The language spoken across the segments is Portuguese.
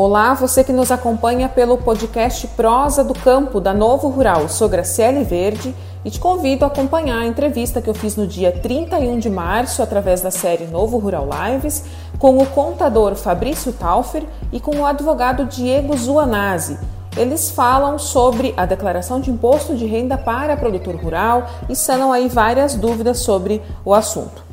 Olá, você que nos acompanha pelo podcast Prosa do Campo da Novo Rural. Sou Graciele Verde e te convido a acompanhar a entrevista que eu fiz no dia 31 de março através da série Novo Rural Lives com o contador Fabrício Taufer e com o advogado Diego Zuanazzi. Eles falam sobre a declaração de imposto de renda para produtor rural e sanam aí várias dúvidas sobre o assunto.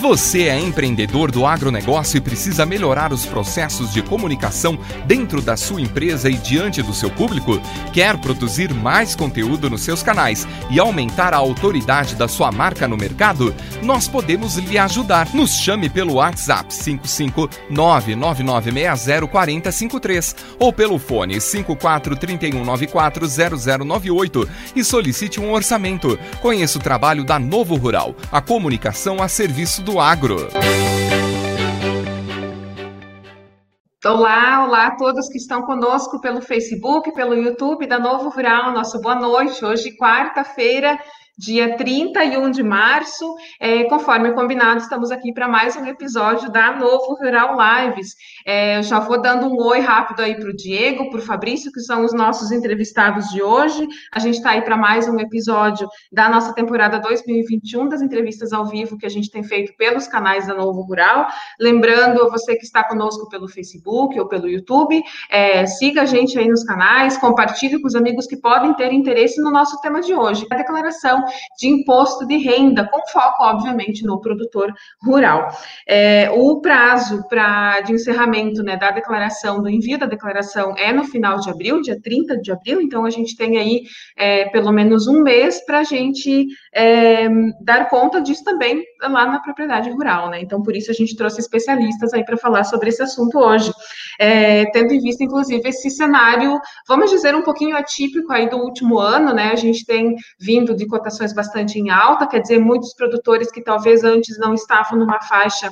Você é empreendedor do agronegócio e precisa melhorar os processos de comunicação dentro da sua empresa e diante do seu público? Quer produzir mais conteúdo nos seus canais e aumentar a autoridade da sua marca no mercado? Nós podemos lhe ajudar. Nos chame pelo WhatsApp 55999604053 ou pelo fone 5431940098 e solicite um orçamento. Conheça o trabalho da Novo Rural, a comunicação a serviço do agro. Olá, olá a todos que estão conosco pelo Facebook, pelo YouTube da Novo Rural. Nosso boa noite. Hoje, quarta-feira, dia 31 de março. É, conforme combinado, estamos aqui para mais um episódio da Novo Rural Lives. É, eu já vou dando um oi rápido aí para o Diego, para o Fabrício, que são os nossos entrevistados de hoje. A gente está aí para mais um episódio da nossa temporada 2021 das entrevistas ao vivo que a gente tem feito pelos canais da Novo Rural. Lembrando você que está conosco pelo Facebook ou pelo YouTube, é, siga a gente aí nos canais, compartilhe com os amigos que podem ter interesse no nosso tema de hoje, a declaração de imposto de renda, com foco, obviamente, no produtor rural. É, o prazo pra, de encerramento né, da declaração, do envio da declaração, é no final de abril, dia 30 de abril, então a gente tem aí é, pelo menos um mês para a gente é, dar conta disso também lá na propriedade rural, né? Então, por isso a gente trouxe especialistas aí para falar sobre esse assunto hoje, é, tendo em vista, inclusive, esse cenário, vamos dizer, um pouquinho atípico aí do último ano, né? A gente tem vindo de cotações bastante em alta, quer dizer, muitos produtores que talvez antes não estavam numa faixa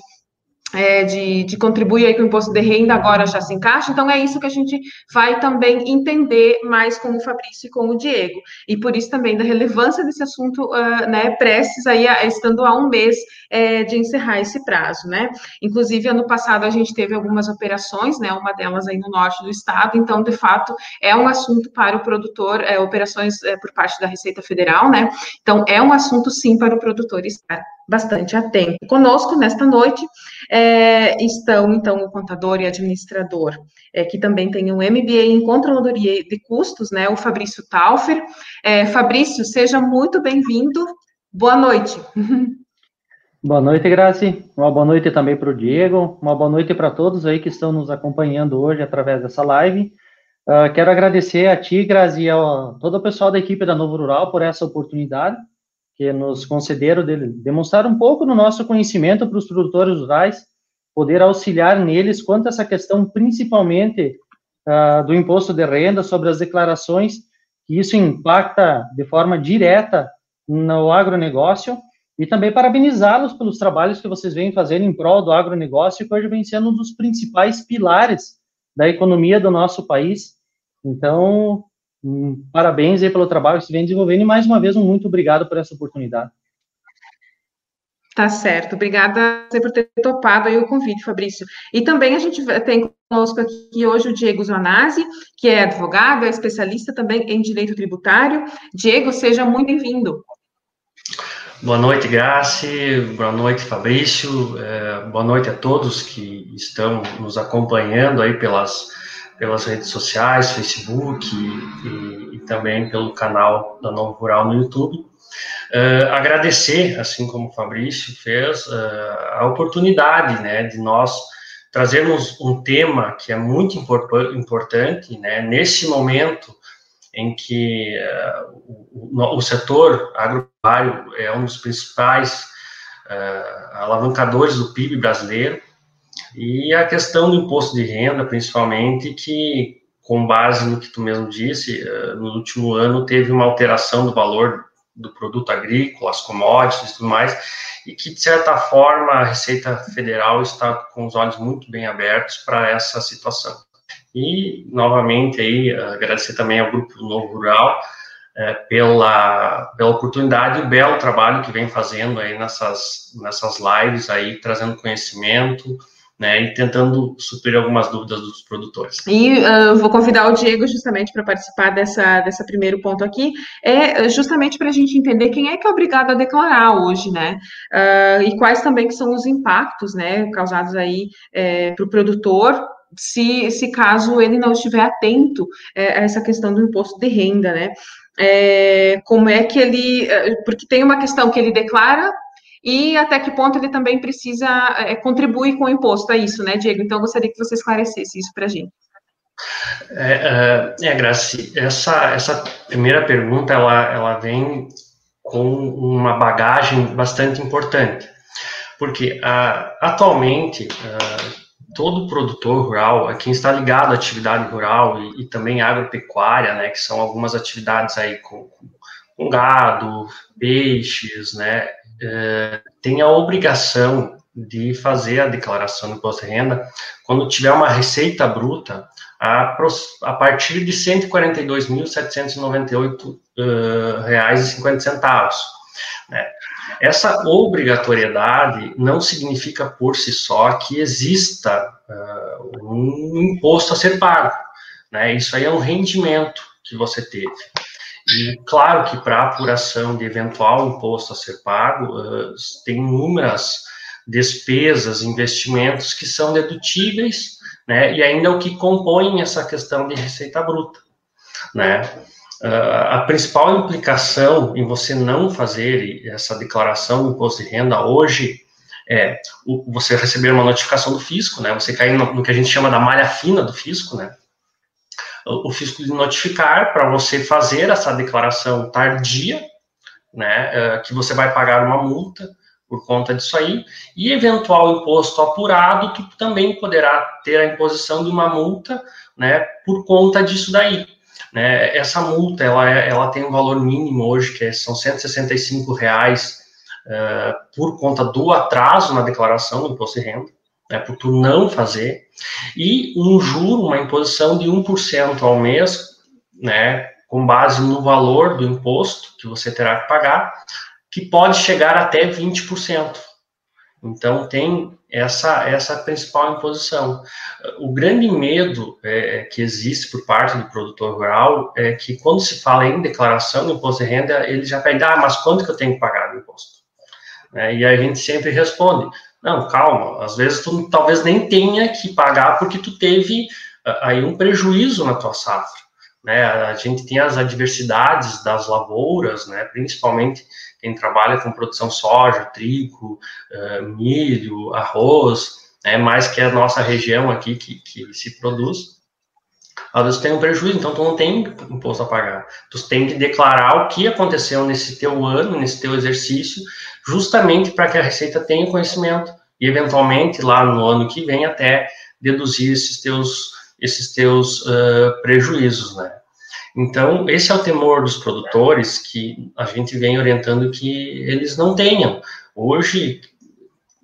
é, de, de, contribuir aí com o imposto de renda agora já se encaixa, então é isso que a gente vai também entender mais com o Fabrício e com o Diego, e por isso também da relevância desse assunto, uh, né, prestes aí, a, estando a um mês é, de encerrar esse prazo, né, inclusive ano passado a gente teve algumas operações, né, uma delas aí no norte do estado, então de fato é um assunto para o produtor, é, operações é, por parte da Receita Federal, né, então é um assunto sim para o produtor estar bastante atento. Conosco nesta noite é, estão, então, o contador e administrador, é, que também tem um MBA em Controladoria de Custos, né, o Fabrício Taufer. É, Fabrício, seja muito bem-vindo. Boa noite. Boa noite, Grazi. Uma boa noite também para o Diego. Uma boa noite para todos aí que estão nos acompanhando hoje através dessa live. Uh, quero agradecer a ti, Grazi, e a todo o pessoal da equipe da Novo Rural por essa oportunidade que nos concederam de demonstrar um pouco do nosso conhecimento para os produtores rurais, poder auxiliar neles quanto a essa questão, principalmente uh, do imposto de renda, sobre as declarações, que isso impacta de forma direta no agronegócio, e também parabenizá-los pelos trabalhos que vocês vêm fazendo em prol do agronegócio, que hoje vem sendo um dos principais pilares da economia do nosso país. Então, parabéns aí pelo trabalho que você vem desenvolvendo e mais uma vez um muito obrigado por essa oportunidade. Tá certo, obrigada por ter topado aí o convite, Fabrício. E também a gente tem conosco aqui hoje o Diego Zonazzi, que é advogado, é especialista também em direito tributário. Diego, seja muito bem-vindo. Boa noite, Grace. Boa noite, Fabrício. É, boa noite a todos que estão nos acompanhando aí pelas pelas redes sociais, Facebook e, e, e também pelo canal da Novo Rural no YouTube. Uh, agradecer, assim como o Fabrício fez, uh, a oportunidade né, de nós trazermos um tema que é muito importante né, nesse momento em que uh, o, o, setor agropecuário é um dos principais alavancadores do PIB brasileiro e a questão do imposto de renda, principalmente, que, com base no que tu mesmo disse, eh, no último ano teve uma alteração do valor do produto agrícola, as commodities e tudo mais, e que, de certa forma, a Receita Federal está com os olhos muito bem abertos para essa situação. E, novamente, aí, agradecer também ao Grupo Novo Rural é, pela, pela oportunidade e o belo trabalho que vem fazendo aí nessas, nessas lives aí, trazendo conhecimento, né, e tentando suprir algumas dúvidas dos produtores. E uh, vou convidar o Diego justamente para participar dessa, dessa primeiro ponto aqui, é justamente para a gente entender quem é que é obrigado a declarar hoje, né, uh, e quais também que são os impactos, né, causados aí é, para o produtor, se, se caso ele não estiver atento é, a essa questão do imposto de renda, né, é, como é que ele, porque tem uma questão que ele declara e até que ponto ele também precisa é, contribuir com o imposto, é isso, né, Diego? Então, eu gostaria que você esclarecesse isso para a gente. É, é, é Graci, essa, essa primeira pergunta, ela, ela vem com uma bagagem bastante importante, porque uh, atualmente uh, todo produtor rural, quem está ligado à atividade rural e, e, também agropecuária, né, que são algumas atividades aí com, com gado, peixes, né, é, tem a obrigação de fazer a declaração do imposto de renda quando tiver uma receita bruta a, a partir de R$ 142.798,50. Uh, reais e centavos. Né? Essa obrigatoriedade não significa por si só que exista uh, um imposto a ser pago. Né? Isso aí é um rendimento que você teve. E claro que para apuração de eventual imposto a ser pago, uh, tem inúmeras despesas, investimentos que são dedutíveis, né, e ainda o que compõe essa questão de receita bruta, né. Uh, a principal implicação em você não fazer essa declaração do imposto de renda hoje é o, você receber uma notificação do fisco, né, você cair no, no que a gente chama da malha fina do fisco, né, o fisco de notificar para você fazer essa declaração tardia, né, é, que você vai pagar uma multa por conta disso aí, e eventual imposto apurado, tu também poderá ter a imposição de uma multa, né, por conta disso daí. Né, essa multa, ela, é, ela tem um valor mínimo hoje, que é, são 165 reais uh, por conta do atraso na declaração do imposto de renda, né, por tu não fazer, e um juro, uma imposição de 1% ao mês, né, com base no valor do imposto que você terá que pagar, que pode chegar até 20%. Então, tem essa, essa principal imposição. O grande medo é, que existe por parte do produtor rural é que, quando se fala em declaração do imposto de renda, ele já pede, ah, mas quanto que eu tenho que pagar do imposto? É, e a gente sempre responde, não, calma, às vezes tu talvez nem tenha que pagar porque tu teve ah, aí um prejuízo na tua safra, né? A gente tem as adversidades das lavouras, né? Principalmente quem trabalha com produção soja, trigo, uh, milho, arroz, né? Mais que a nossa região aqui que, que se produz. Às vezes tem um prejuízo, então tu não tem imposto a pagar. Tu tem que declarar o que aconteceu nesse teu ano, nesse teu exercício, justamente para que a Receita tenha conhecimento e, eventualmente, lá no ano que vem, até deduzir esses teus, esses teus uh, prejuízos, né? Então, esse é o temor dos produtores que a gente vem orientando que eles não tenham. Hoje,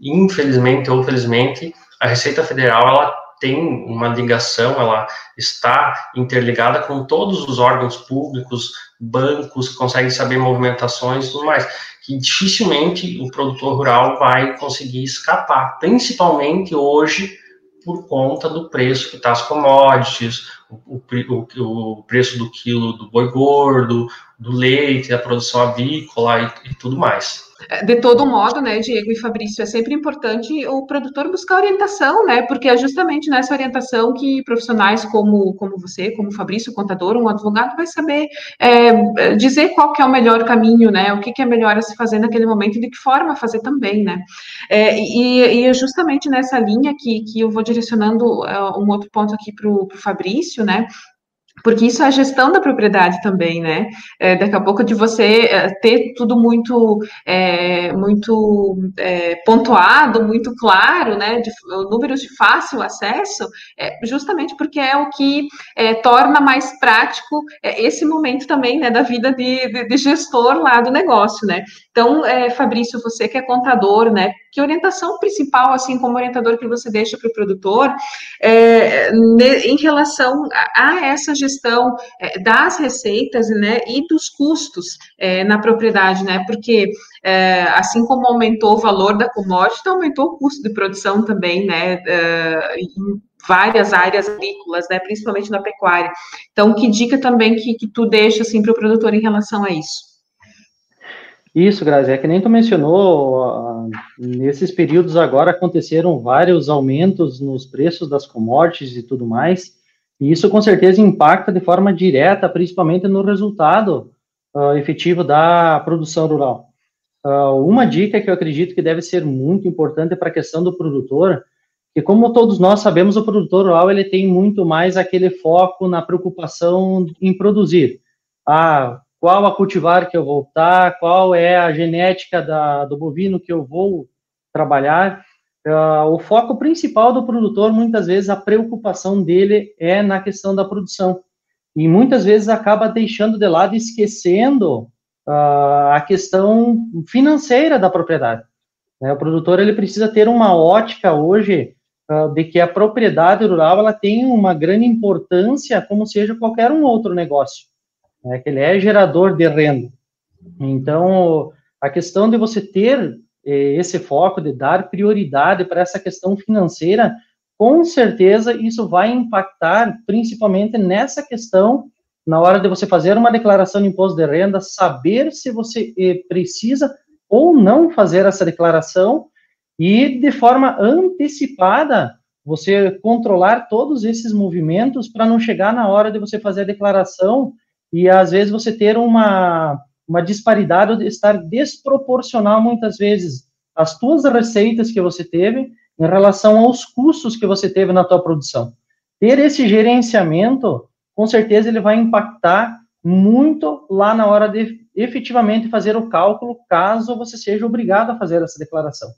infelizmente ou felizmente, a Receita Federal, ela tem uma ligação, ela está interligada com todos os órgãos públicos, bancos, consegue saber movimentações e tudo mais que dificilmente o produtor rural vai conseguir escapar, principalmente hoje por conta do preço que está as commodities, o, o, o, preço do quilo do boi gordo, do leite, da produção avícola e, e tudo mais. De todo modo, né, Diego e Fabrício, é sempre importante o produtor buscar orientação, né, porque é justamente nessa orientação que profissionais como, como você, como o Fabrício, o contador, um advogado, vai saber é, dizer qual que é o melhor caminho, né, o que, que é melhor a se fazer naquele momento e de que forma fazer também, né. É, e, e é justamente nessa linha que, que eu vou direcionando uh, um outro ponto aqui para o Fabrício, né, porque isso é a gestão da propriedade também, né? É, daqui a pouco de você é, ter tudo muito, é, muito é, pontuado, muito claro, né? De, números de fácil acesso, é, justamente porque é o que torna mais prático esse momento também, né? Da vida de, de, de, gestor lá do negócio, né? Então, é, Fabrício, você que é contador, né? Que orientação principal, assim como orientador que você deixa para o produtor, é, em relação a, essa gestão é, das receitas, né? E dos custos é, na propriedade, né? Porque é, assim como aumentou o valor da commodity, aumentou o custo de produção também, né? É, em várias áreas agrícolas, né? Principalmente na pecuária. Então, que dica também que, que tu deixa assim para o produtor em relação a isso? Isso, Grazi, é que nem tu mencionou, nesses períodos agora aconteceram vários aumentos nos preços das commodities e tudo mais, e isso com certeza impacta de forma direta, principalmente no resultado uh, efetivo da produção rural. Uh, uma dica que eu acredito que deve ser muito importante para a questão do produtor, que como todos nós sabemos, o produtor rural ele tem muito mais aquele foco na preocupação em produzir. Ah, qual a cultivar que eu vou optar, qual é a genética da, do bovino que eu vou trabalhar. Uh, o foco principal do produtor, muitas vezes, a preocupação dele é na questão da produção. E muitas vezes acaba deixando de lado, esquecendo uh, a questão financeira da propriedade. Né? O produtor ele precisa ter uma ótica hoje uh, de que a propriedade rural ela tem uma grande importância, como seja qualquer um outro negócio né, que ele é gerador de renda. Então, a questão de você ter eh, esse foco, de dar prioridade para essa questão financeira, com certeza isso vai impactar principalmente nessa questão, na hora de você fazer uma declaração de imposto de renda, saber se você eh, precisa ou não fazer essa declaração e, de forma antecipada, você controlar todos esses movimentos para não chegar na hora de você fazer a declaração e às vezes você ter uma, uma disparidade, estar desproporcional muitas vezes as tuas receitas que você teve em relação aos custos que você teve na tua produção. Ter esse gerenciamento, com certeza ele vai impactar muito lá na hora de efetivamente fazer o cálculo, caso você seja obrigado a fazer essa declaração.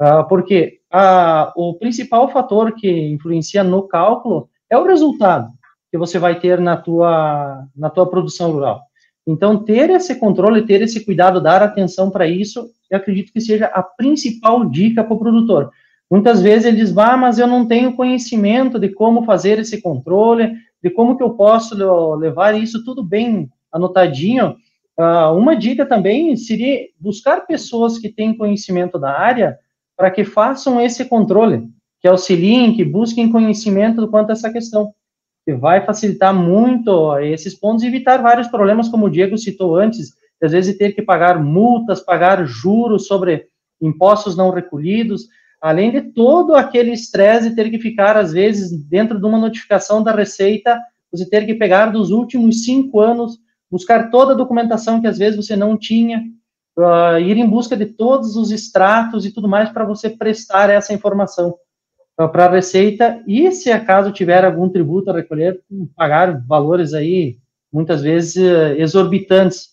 Uh, porque uh, o principal fator que influencia no cálculo é o resultado que você vai ter na tua, na tua produção rural. Então, ter esse controle, ter esse cuidado, dar atenção para isso, eu acredito que seja a principal dica para o produtor. Muitas vezes ele diz, ah, mas eu não tenho conhecimento de como fazer esse controle, de como que eu posso levar isso tudo bem anotadinho. Uh, uma dica também seria buscar pessoas que têm conhecimento da área para que façam esse controle, que auxiliem, que busquem conhecimento quanto a essa questão que vai facilitar muito esses pontos e evitar vários problemas, como o Diego citou antes, às vezes ter que pagar multas, pagar juros sobre impostos não recolhidos, além de todo aquele estresse de ter que ficar, às vezes, dentro de uma notificação da Receita, você ter que pegar dos últimos cinco anos, buscar toda a documentação que às vezes você não tinha, uh, ir em busca de todos os extratos e tudo mais para você prestar essa informação para a Receita e, se acaso tiver algum tributo a recolher, pagar valores aí, muitas vezes, eh, exorbitantes.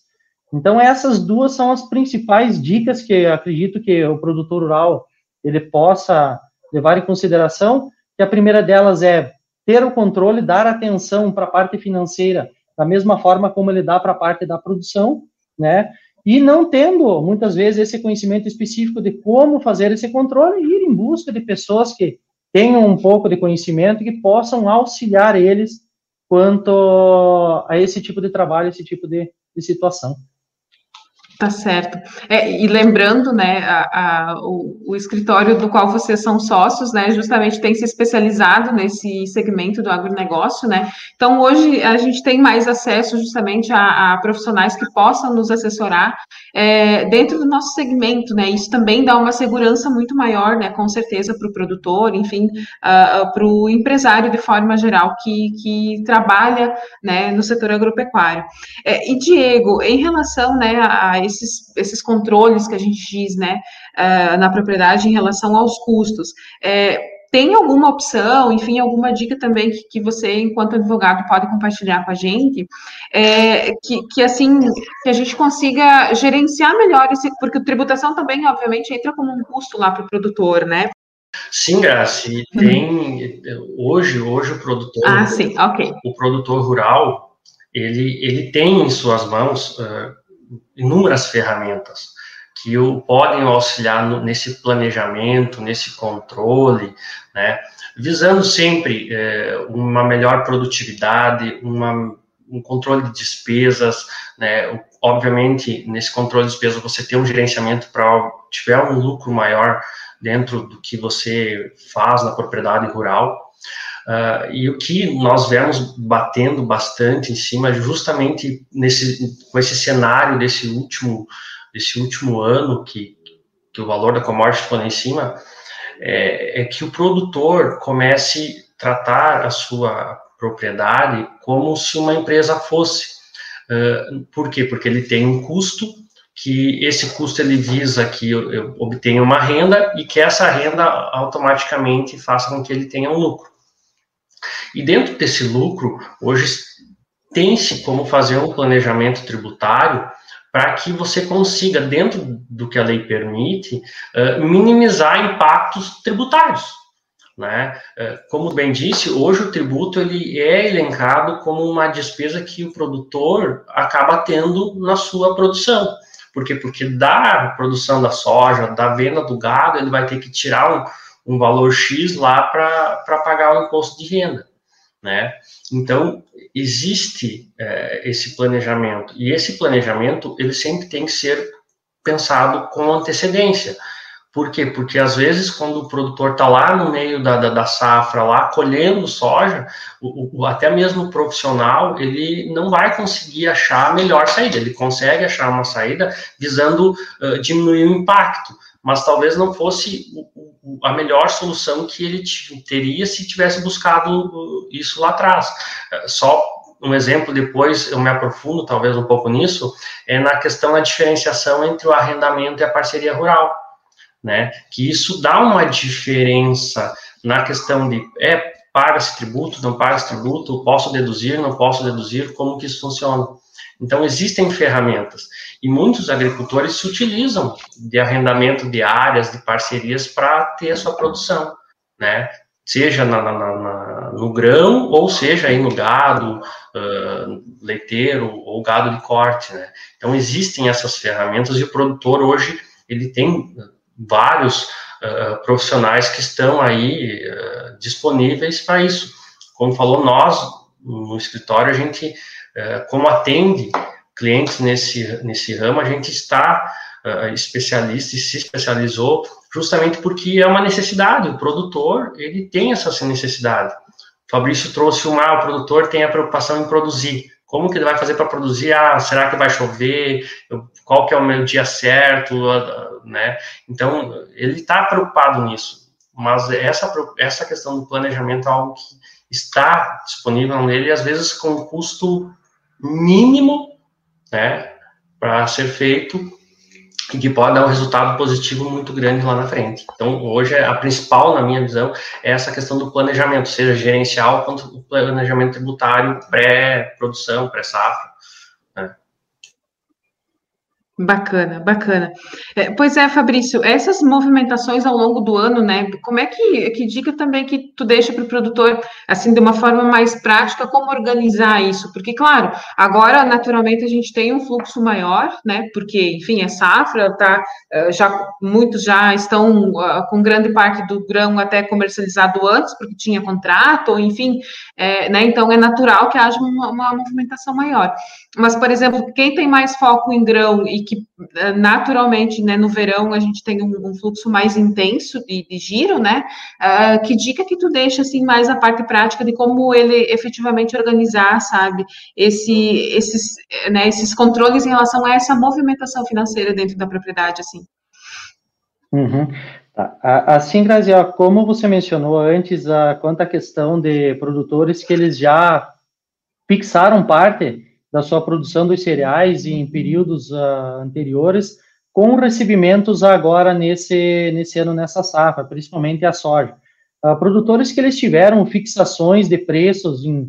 Então, essas duas são as principais dicas que acredito que o produtor rural ele possa levar em consideração, que a primeira delas é ter o controle, dar atenção para a parte financeira, da mesma forma como ele dá para a parte da produção, né? E não tendo, muitas vezes, esse conhecimento específico de como fazer esse controle, ir em busca de pessoas que tenham um pouco de conhecimento que possam auxiliar eles quanto a esse tipo de trabalho, esse tipo de, de situação. Tá certo. É, e lembrando, né, a, a, o, o, escritório do qual vocês são sócios, né, justamente tem se especializado nesse segmento do agronegócio, né. Então, hoje a gente tem mais acesso justamente a, a profissionais que possam nos assessorar é, dentro do nosso segmento, né. Isso também dá uma segurança muito maior, né, com certeza, para o produtor, enfim, uh, para o empresário de forma geral que, que trabalha, né, no setor agropecuário. É, e Diego, em relação, né, a esses, esses controles que a gente diz, né, uh, na propriedade em relação aos custos. É, tem alguma opção, enfim, alguma dica também que, que, você, enquanto advogado, pode compartilhar com a gente, é, que, que, assim, que a gente consiga gerenciar melhor esse, porque a tributação também, obviamente, entra como um custo lá para o produtor, né? Sim, Graci, tem, hoje, hoje o produtor, ah, sim, ok. o produtor rural, ele, ele tem em suas mãos uh, inúmeras ferramentas. que o, podem auxiliar no, nesse planejamento, nesse controle, né, visando sempre é, uma melhor produtividade, uma, um controle de despesas, né, obviamente, nesse controle de despesas você tem um gerenciamento para tiver um lucro maior dentro do que você faz na propriedade rural, Uh, e o que nós vemos batendo bastante em cima, justamente nesse, com esse cenário desse último, desse último ano, que, que o valor da commodity foi lá em cima, é, é que o produtor comece a tratar a sua propriedade como se uma empresa fosse. Uh, por quê? Porque ele tem um custo que esse custo ele visa que eu, eu obtenha uma renda e que essa renda automaticamente faça com que ele tenha um lucro. E dentro desse lucro, hoje tem-se como fazer um planejamento tributário para que você consiga, dentro do que a lei permite, uh, minimizar impactos tributários. Né? Uh, como bem disse, hoje o tributo ele é elencado como uma despesa que o produtor acaba tendo na sua produção. Por quê? Porque da produção da soja, da venda do gado, ele vai ter que tirar um, valor X lá para pagar o imposto de renda né? Então, existe é, esse planejamento, e esse planejamento, ele sempre tem que ser pensado com antecedência. Por quê? Porque, às vezes, quando o produtor está lá no meio da, da, da, safra, lá colhendo soja, o, o, até mesmo o profissional, ele não vai conseguir achar a melhor saída, ele consegue achar uma saída visando uh, diminuir o impacto, mas talvez não fosse a melhor solução que ele teria se tivesse buscado isso lá atrás. É, só um exemplo, depois eu me aprofundo talvez um pouco nisso, é na questão da diferenciação entre o arrendamento e a parceria rural, né? Que isso dá uma diferença na questão de é paga-se tributo, não paga-se tributo, posso deduzir, não posso deduzir, como que isso funciona. Então, existem ferramentas e muitos agricultores se utilizam de arrendamento de áreas, de parcerias para ter a sua produção, né? Seja na, na, na, no grão ou seja aí no gado uh, leiteiro ou gado de corte, né? Então, existem essas ferramentas e o produtor hoje ele tem vários uh, profissionais que estão aí uh, disponíveis para isso. Como falou, nós no escritório a gente como atende clientes nesse, nesse ramo, a gente está uh, especialista e se especializou justamente porque é uma necessidade, o produtor, ele tem essa necessidade. O Fabrício trouxe uma, ah, o produtor tem a preocupação em produzir, como que ele vai fazer para produzir? Ah, será que vai chover? Qual que é o meu dia certo? Né? Então, ele está preocupado nisso. Mas essa, essa questão do planejamento é algo que está disponível nele, às vezes com custo mínimo, né, para ser feito e que pode dar um resultado positivo muito grande lá na frente. Então, hoje, a principal, na minha visão, é essa questão do planejamento, seja gerencial quanto o planejamento tributário pré-produção, pré-safra. Bacana, bacana. É, pois é, Fabrício, essas movimentações ao longo do ano, né? Como é que, que dica também que tu deixa para o produtor, assim, de uma forma mais prática, como organizar isso? Porque, claro, agora, naturalmente, a gente tem um fluxo maior, né? Porque, enfim, é safra, tá? Eh, já, muitos já estão uh, com grande parte do grão até comercializado antes, porque tinha contrato, ou enfim, é, né? Então, é natural que haja uma, uma movimentação maior. Mas, por exemplo, quem tem mais foco em grão e que eh, naturalmente, né, no verão a gente tem um, um fluxo mais intenso de, de giro, né? Uh, que dica que tu deixa assim mais a parte prática de como ele efetivamente organizar, sabe, esse, esses, né, esses controles em relação a essa movimentação financeira dentro da propriedade, assim? Uhum. Tá. Assim, Graziela, como você mencionou antes, a, quanto à questão de produtores que eles já fixaram parte da sua produção dos cereais em períodos uh, anteriores, com recebimentos agora nesse, nesse ano, nessa safra, principalmente a soja. Uh, produtores que eles tiveram fixações de preços em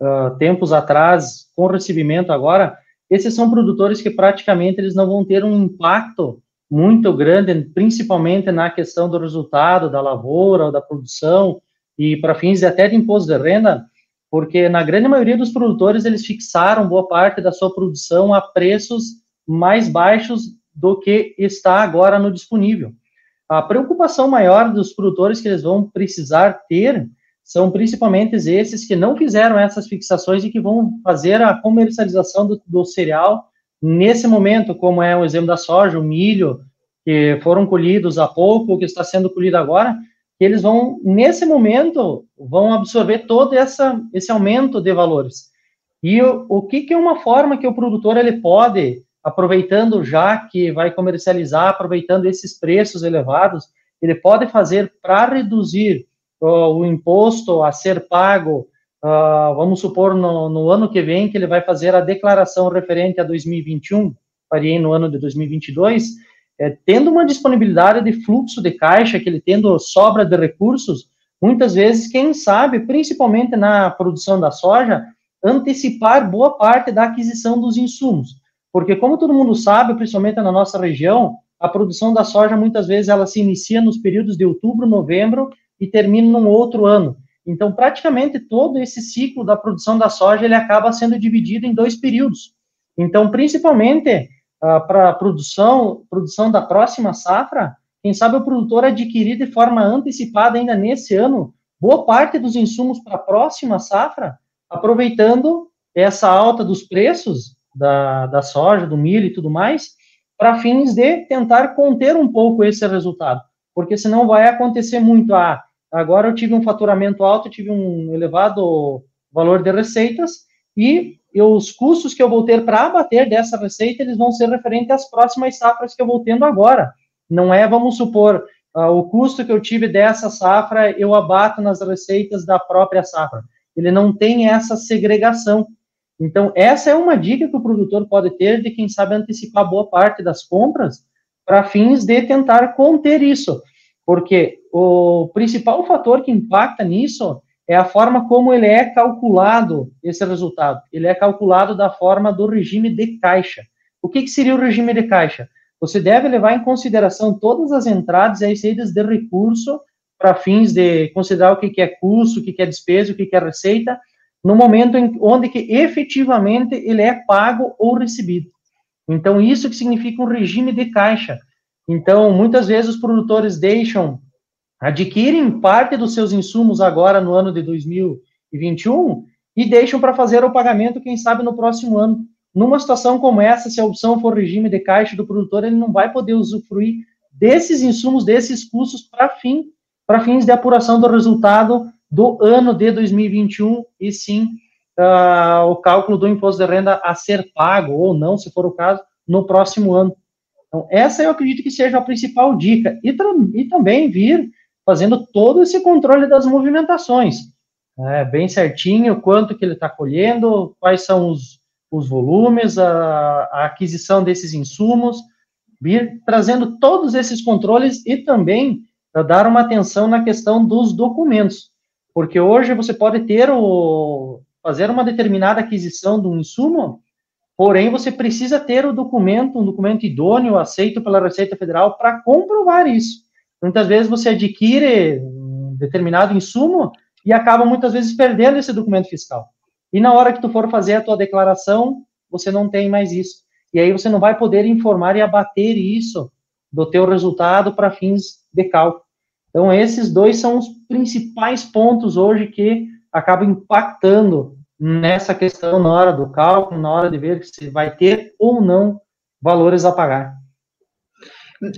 uh, tempos atrás, com recebimento agora, esses são produtores que praticamente eles não vão ter um impacto muito grande, principalmente na questão do resultado da lavoura ou da produção, e para fins até de imposto de renda, porque na grande maioria dos produtores eles fixaram boa parte da sua produção a preços mais baixos do que está agora no disponível. A preocupação maior dos produtores que eles vão precisar ter são principalmente esses que não fizeram essas fixações e que vão fazer a comercialização do, do cereal nesse momento, como é o exemplo da soja, o milho, que foram colhidos há pouco, que está sendo colhido agora, que eles vão, nesse momento, vão absorver todo essa, esse aumento de valores. E o, o que, que é uma forma que o produtor ele pode, aproveitando já que vai comercializar, aproveitando esses preços elevados, ele pode fazer para reduzir uh, o imposto a ser pago, uh, vamos supor, no, no, ano que vem, que ele vai fazer a declaração referente a 2021, faria no ano de 2022, é, tendo uma disponibilidade de fluxo de caixa, que ele tendo sobra de recursos, muitas vezes, quem sabe, principalmente na produção da soja, antecipar boa parte da aquisição dos insumos. Porque, como todo mundo sabe, principalmente na nossa região, a produção da soja, muitas vezes, ela se inicia nos períodos de outubro, novembro e termina num outro ano. Então, praticamente todo esse ciclo da produção da soja ele acaba sendo dividido em dois períodos. Então, principalmente uh, para a produção, produção da próxima safra, quem sabe o produtor adquirir de forma antecipada ainda nesse ano boa parte dos insumos para a próxima safra, aproveitando essa alta dos preços da, da soja, do milho e tudo mais, para fins de tentar conter um pouco esse resultado. Porque senão vai acontecer muito, ah, Agora eu tive um faturamento alto, tive um elevado valor de receitas e os custos que eu vou ter para abater dessa receita, eles vão ser referentes às próximas safras que eu vou tendo agora. Não é, vamos supor, uh, o custo que eu tive dessa safra, eu abato nas receitas da própria safra. Ele não tem essa segregação. Então, essa é uma dica que o produtor pode ter de quem sabe antecipar boa parte das compras para fins de tentar conter isso. Porque o principal fator que impacta nisso é a forma como ele é calculado, esse resultado. Ele é calculado da forma do regime de caixa. O que, que seria o regime de caixa? Você deve levar em consideração todas as entradas e as saídas de recurso para fins de considerar o que, que é custo, o que, que é despesa, o que, que é receita, no momento em, onde que efetivamente ele é pago ou recebido. Então, isso que significa um regime de caixa. Então, muitas vezes os produtores deixam, adquirem parte dos seus insumos agora no ano de 2021 e deixam para fazer o pagamento, quem sabe, no próximo ano. Numa situação como essa, se a opção for regime de caixa do produtor, ele não vai poder usufruir desses insumos, desses custos para fim, para fins de apuração do resultado do ano de 2021 e sim uh, o cálculo do imposto de renda a ser pago ou não, se for o caso, no próximo ano. Então, essa eu acredito que seja a principal dica. E, e também vir fazendo todo esse controle das movimentações. É, bem certinho, quanto que ele está colhendo, quais são os, os volumes, a, a, aquisição desses insumos, vir trazendo todos esses controles e também dar uma atenção na questão dos documentos, porque hoje você pode ter o fazer uma determinada aquisição de um insumo Porém, você precisa ter o documento, um documento idôneo, aceito pela Receita Federal, para comprovar isso. Muitas vezes você adquire um determinado insumo e acaba muitas vezes perdendo esse documento fiscal. E na hora que tu for fazer a tua declaração, você não tem mais isso. E aí você não vai poder informar e abater isso do teu resultado para fins de cálculo. Então, esses dois são os principais pontos hoje que acabam impactando nessa questão na hora do cálculo, na hora de ver se vai ter ou não valores a pagar.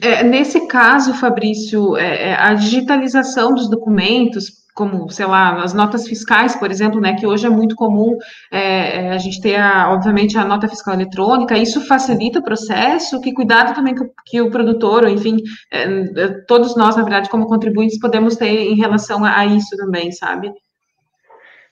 É, nesse caso, Fabrício, é, é, a digitalização dos documentos, como, sei lá, as notas fiscais, por exemplo, né, que hoje é muito comum é, é a gente ter, a, obviamente, a nota fiscal eletrônica, isso facilita o processo, que cuidado também que, que o produtor, ou enfim, é, todos nós, na verdade, como contribuintes, podemos ter em relação a, a isso também, sabe?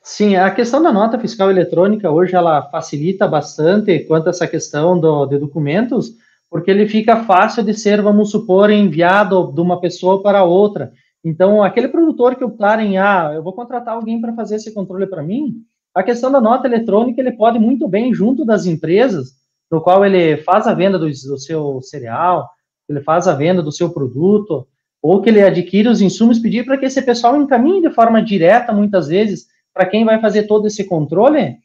Sim, a questão da nota fiscal eletrônica hoje ela facilita bastante quanto a essa questão do, de documentos, porque ele fica fácil de ser, vamos supor, enviado de uma pessoa para outra. Então, aquele produtor que optar em, ah, eu vou contratar alguém para fazer esse controle para mim, a questão da nota eletrônica ele pode muito bem, junto das empresas, no qual ele faz a venda do, do seu cereal, ele faz a venda do seu produto, ou que ele adquire os insumos, pedir para que esse pessoal encaminhe de forma direta, muitas vezes, para quem vai fazer todo esse controle,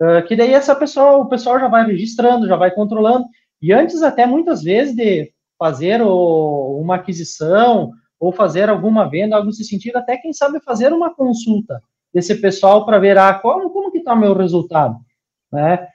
uh, que daí essa pessoa, o pessoal já vai registrando, já vai controlando, E antes, até muitas vezes, de fazer o, uma aquisição ou fazer alguma venda, algo nesse sentido, até quem sabe fazer uma consulta desse pessoal para ver ah, como, como que está o meu resultado, né?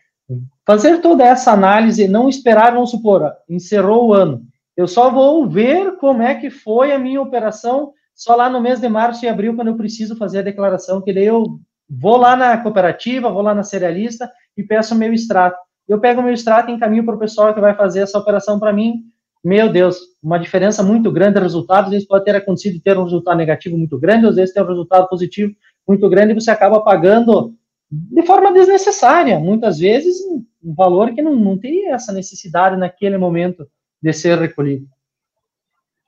Fazer toda essa análise, não esperar, vamos supor, encerrou o ano. Eu só vou ver como é que foi a minha operação só lá no mês de março e abril, quando eu preciso fazer a declaração, que daí eu vou lá na cooperativa, vou lá na cerealista e peço o meu extrato. Eu pego meu extrato e encaminho para o pessoal que vai fazer essa operação para mim. Meu Deus, uma diferença muito grande de resultados. Às vezes pode ter acontecido ter um resultado negativo muito grande, às vezes ter um resultado positivo muito grande e você acaba pagando de forma desnecessária, muitas vezes um valor que não, não tem essa necessidade naquele momento de ser recolhido.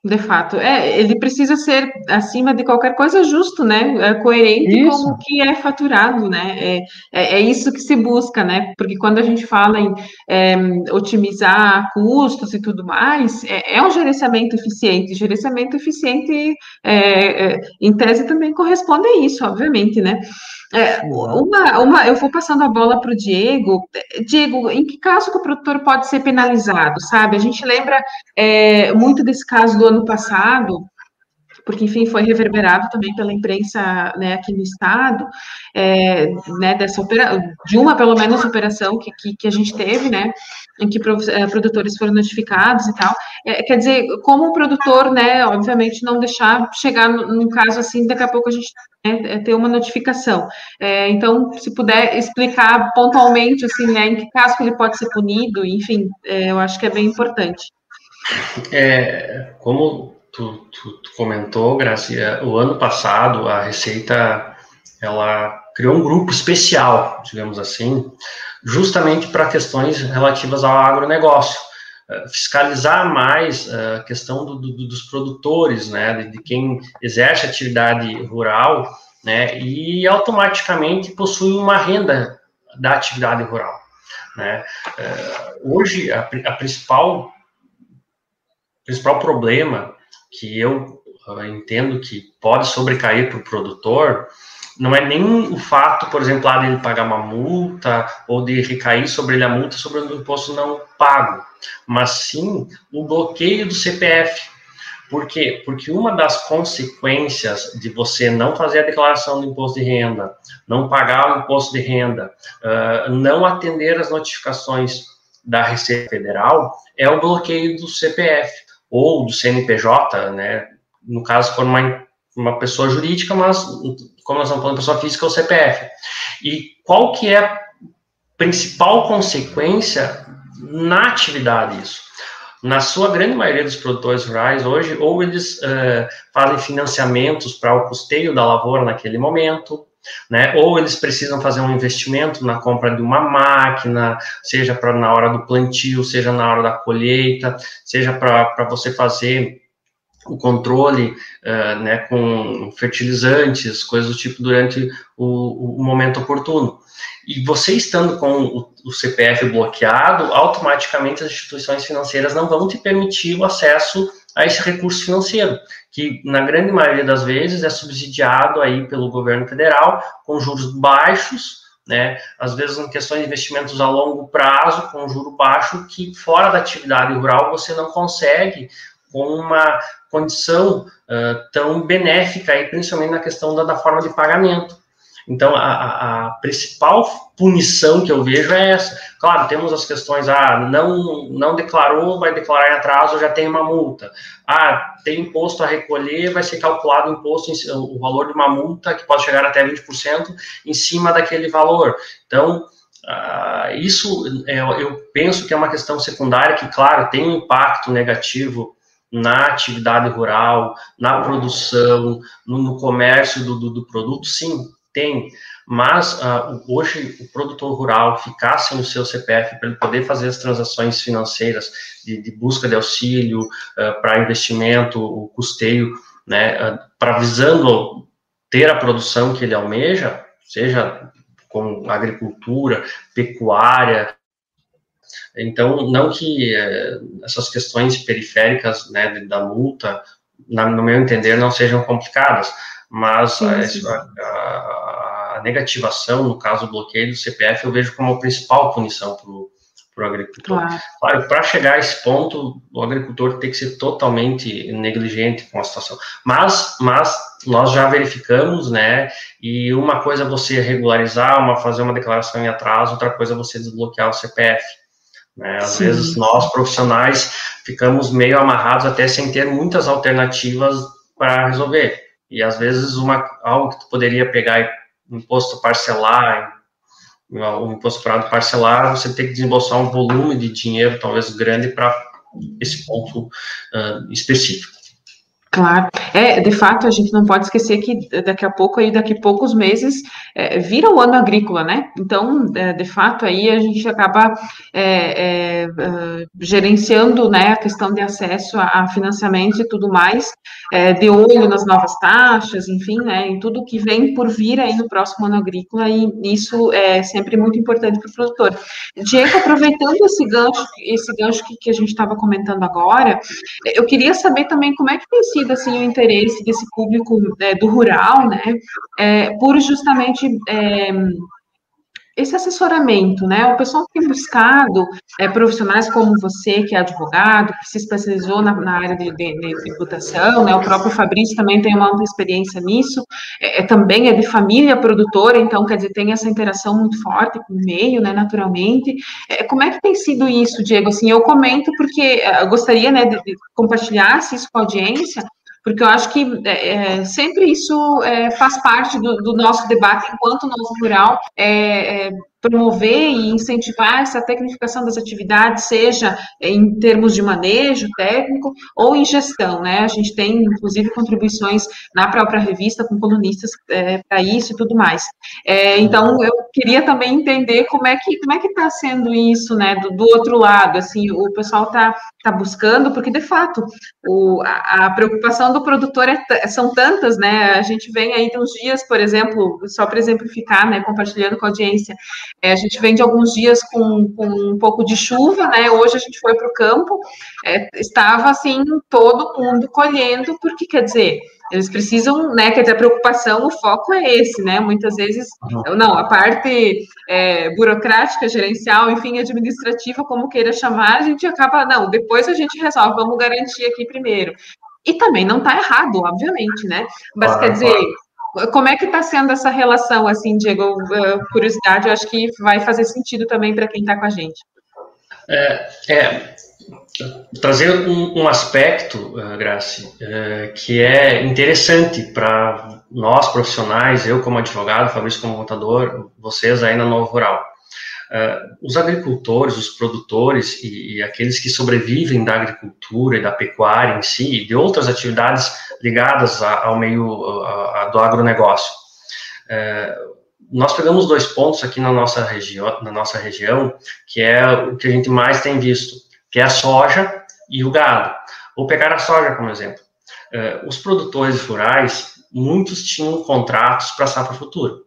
De fato, é, ele precisa ser, acima de qualquer coisa, justo, né? É coerente isso. com o que é faturado, né? É, é, é, isso que se busca, né? Porque quando a gente fala em é, otimizar custos e tudo mais, é, é, um gerenciamento eficiente. Gerenciamento eficiente, é, em tese, também corresponde a isso, obviamente, né? É, uma, uma, eu vou passando a bola para o Diego. Diego, em que caso que o produtor pode ser penalizado, sabe? A gente lembra é, muito desse caso do ano passado, porque, enfim, foi reverberado também pela imprensa né, aqui no estado, é, né, dessa opera, de uma, pelo menos, operação que, que, que a gente teve, né, em que é, produtores foram notificados e tal. É, quer dizer, como o produtor, né, obviamente, não deixar chegar num caso assim, daqui a pouco a gente né, é, ter uma notificação. É, então, se puder explicar pontualmente, assim, né, em que caso ele pode ser punido, enfim, é, eu acho que é bem importante. É, como tu, tu, tu comentou, Gracia, o ano passado a Receita ela criou um grupo especial, digamos assim, justamente para questões relativas ao agronegócio. Uh, fiscalizar mais a uh, questão do, do, dos produtores, né, de, quem exerce atividade rural, né, e automaticamente possui uma renda da atividade rural. Né. Uh, hoje, a, a principal, principal problema que eu entendo que pode sobrecair para o produtor não é nem o fato, por exemplo, lá dele pagar uma multa ou de recair sobre ele a multa sobre o imposto não pago, mas sim o bloqueio do CPF. Por quê? Porque uma das consequências de você não fazer a declaração do imposto de renda, não pagar o imposto de renda, uh, não atender as notificações da Receita Federal, é o bloqueio do CPF ou do CNPJ, né? No caso, for uma, uma pessoa jurídica, mas como nós estamos falando pessoa física, é o CPF. E qual que é a principal consequência na atividade isso? Na sua grande maioria dos produtores rurais hoje, ou eles uh, fazem financiamentos para o custeio da lavoura naquele momento, né? Ou eles precisam fazer um investimento na compra de uma máquina, seja para na hora do plantio, seja na hora da colheita, seja para você fazer o controle uh, né, com fertilizantes, coisas do tipo, durante o, o momento oportuno. E você estando com o, o, CPF bloqueado, automaticamente as instituições financeiras não vão te permitir o acesso a esse recurso financeiro, que na grande maioria das vezes é subsidiado aí pelo governo federal, com juros baixos, né? Às vezes em questões de investimentos a longo prazo, com juro baixo, que fora da atividade rural você não consegue com uma condição uh, tão benéfica, aí, principalmente na questão da, da forma de pagamento. Então, a, a, principal punição que eu vejo é essa. Claro, temos as questões, ah, não, não declarou, vai declarar em atraso, já tem uma multa. Ah, tem imposto a recolher, vai ser calculado o imposto, o valor de uma multa, que pode chegar até 20%, em cima daquele valor. Então, ah, isso é, eu penso que é uma questão secundária, que, claro, tem um impacto negativo na atividade rural, na produção, no, comércio do, do, do, produto, sim, tem. Mas uh, hoje o produtor rural ficar sem o seu CPF para ele poder fazer as transações financeiras de, de busca de auxílio uh, para investimento, o custeio, né, uh, para visando ter a produção que ele almeja, seja com agricultura, pecuária, então, não que é, essas questões periféricas né, da multa, na, no meu entender, não sejam complicadas, mas sim, sim. A, a, a, negativação, no caso do bloqueio do CPF, eu vejo como a principal punição para o agricultor. Claro, claro para chegar a esse ponto, o agricultor tem que ser totalmente negligente com a situação. Mas, mas nós já verificamos, né? E uma coisa é você regularizar, uma fazer uma declaração em atraso, outra coisa é você desbloquear o CPF. Né? Às Sim. vezes nós profissionais ficamos meio amarrados até sem ter muitas alternativas para resolver. E às vezes uma algo que tu poderia pegar imposto parcelar, um imposto parado parcelar, você tem que desembolsar um volume de dinheiro talvez grande para esse ponto uh, específico. Claro, é, de fato, a gente não pode esquecer que daqui a pouco, aí, daqui a poucos meses, é, vira o ano agrícola, né? Então, é, de fato, aí a gente acaba é, é, é gerenciando, né, a questão de acesso a, a financiamento e tudo mais, é, de olho nas novas taxas, enfim, né, em tudo que vem por vir aí no próximo ano agrícola, e isso é sempre muito importante para o produtor. Diego, aproveitando esse gancho, esse gancho que, que a gente estava comentando agora, eu queria saber também como é que tem sido assim o interesse desse público é, do rural, né, é, por justamente é, esse assessoramento, né? O pessoal tem buscado é, profissionais como você, que é advogado, que se especializou na, na área de, de, de, tributação, né? O próprio Fabrício também tem uma ampla experiência nisso, é, é, também é de família produtora, então, quer dizer, tem essa interação muito forte com o meio, né, naturalmente. É, como é que tem sido isso, Diego? Assim, eu comento porque é, eu gostaria, né, de, de compartilhar isso com a audiência, porque eu acho que é, é, sempre isso é, faz parte do, do, nosso debate enquanto novo rural, é, é promover e incentivar essa tecnificação das atividades, seja em termos de manejo técnico ou em gestão, né? A gente tem, inclusive, contribuições na própria revista com colunistas é, para isso e tudo mais. É, então, eu queria também entender como é que como é que está sendo isso, né? Do, do, outro lado, assim, o pessoal está tá buscando, porque de fato o, a, a preocupação do produtor é, são tantas, né? A gente vem aí de uns dias, por exemplo, só para exemplificar, né? Compartilhando com a audiência. É, a gente vem de alguns dias com, com, um pouco de chuva, né? Hoje a gente foi para o campo, é, estava assim, todo mundo colhendo, porque quer dizer, eles precisam, né? Quer dizer, a preocupação, o foco é esse, né? Muitas vezes, não, a parte é, burocrática, gerencial, enfim, administrativa, como queira chamar, a gente acaba, não, depois a gente resolve, vamos garantir aqui primeiro. E também não está errado, obviamente, né? Mas quer dizer, como é que está sendo essa relação, assim, Diego? Curiosidade, eu acho que vai fazer sentido também para quem está com a gente. É, é trazer um, um aspecto, uh, Graci, uh, que é interessante para nós profissionais, eu como advogado, Fabrício como contador, vocês aí na Novo Rural. Uh, os agricultores, os produtores e, e, aqueles que sobrevivem da agricultura e da pecuária em si, e de outras atividades ligadas a, ao meio a, a, do agronegócio. Uh, nós pegamos dois pontos aqui na nossa, região, na nossa região, que é o que a gente mais tem visto, que é a soja e o gado. Vou pegar a soja como exemplo. Uh, os produtores rurais, muitos tinham contratos para safra futura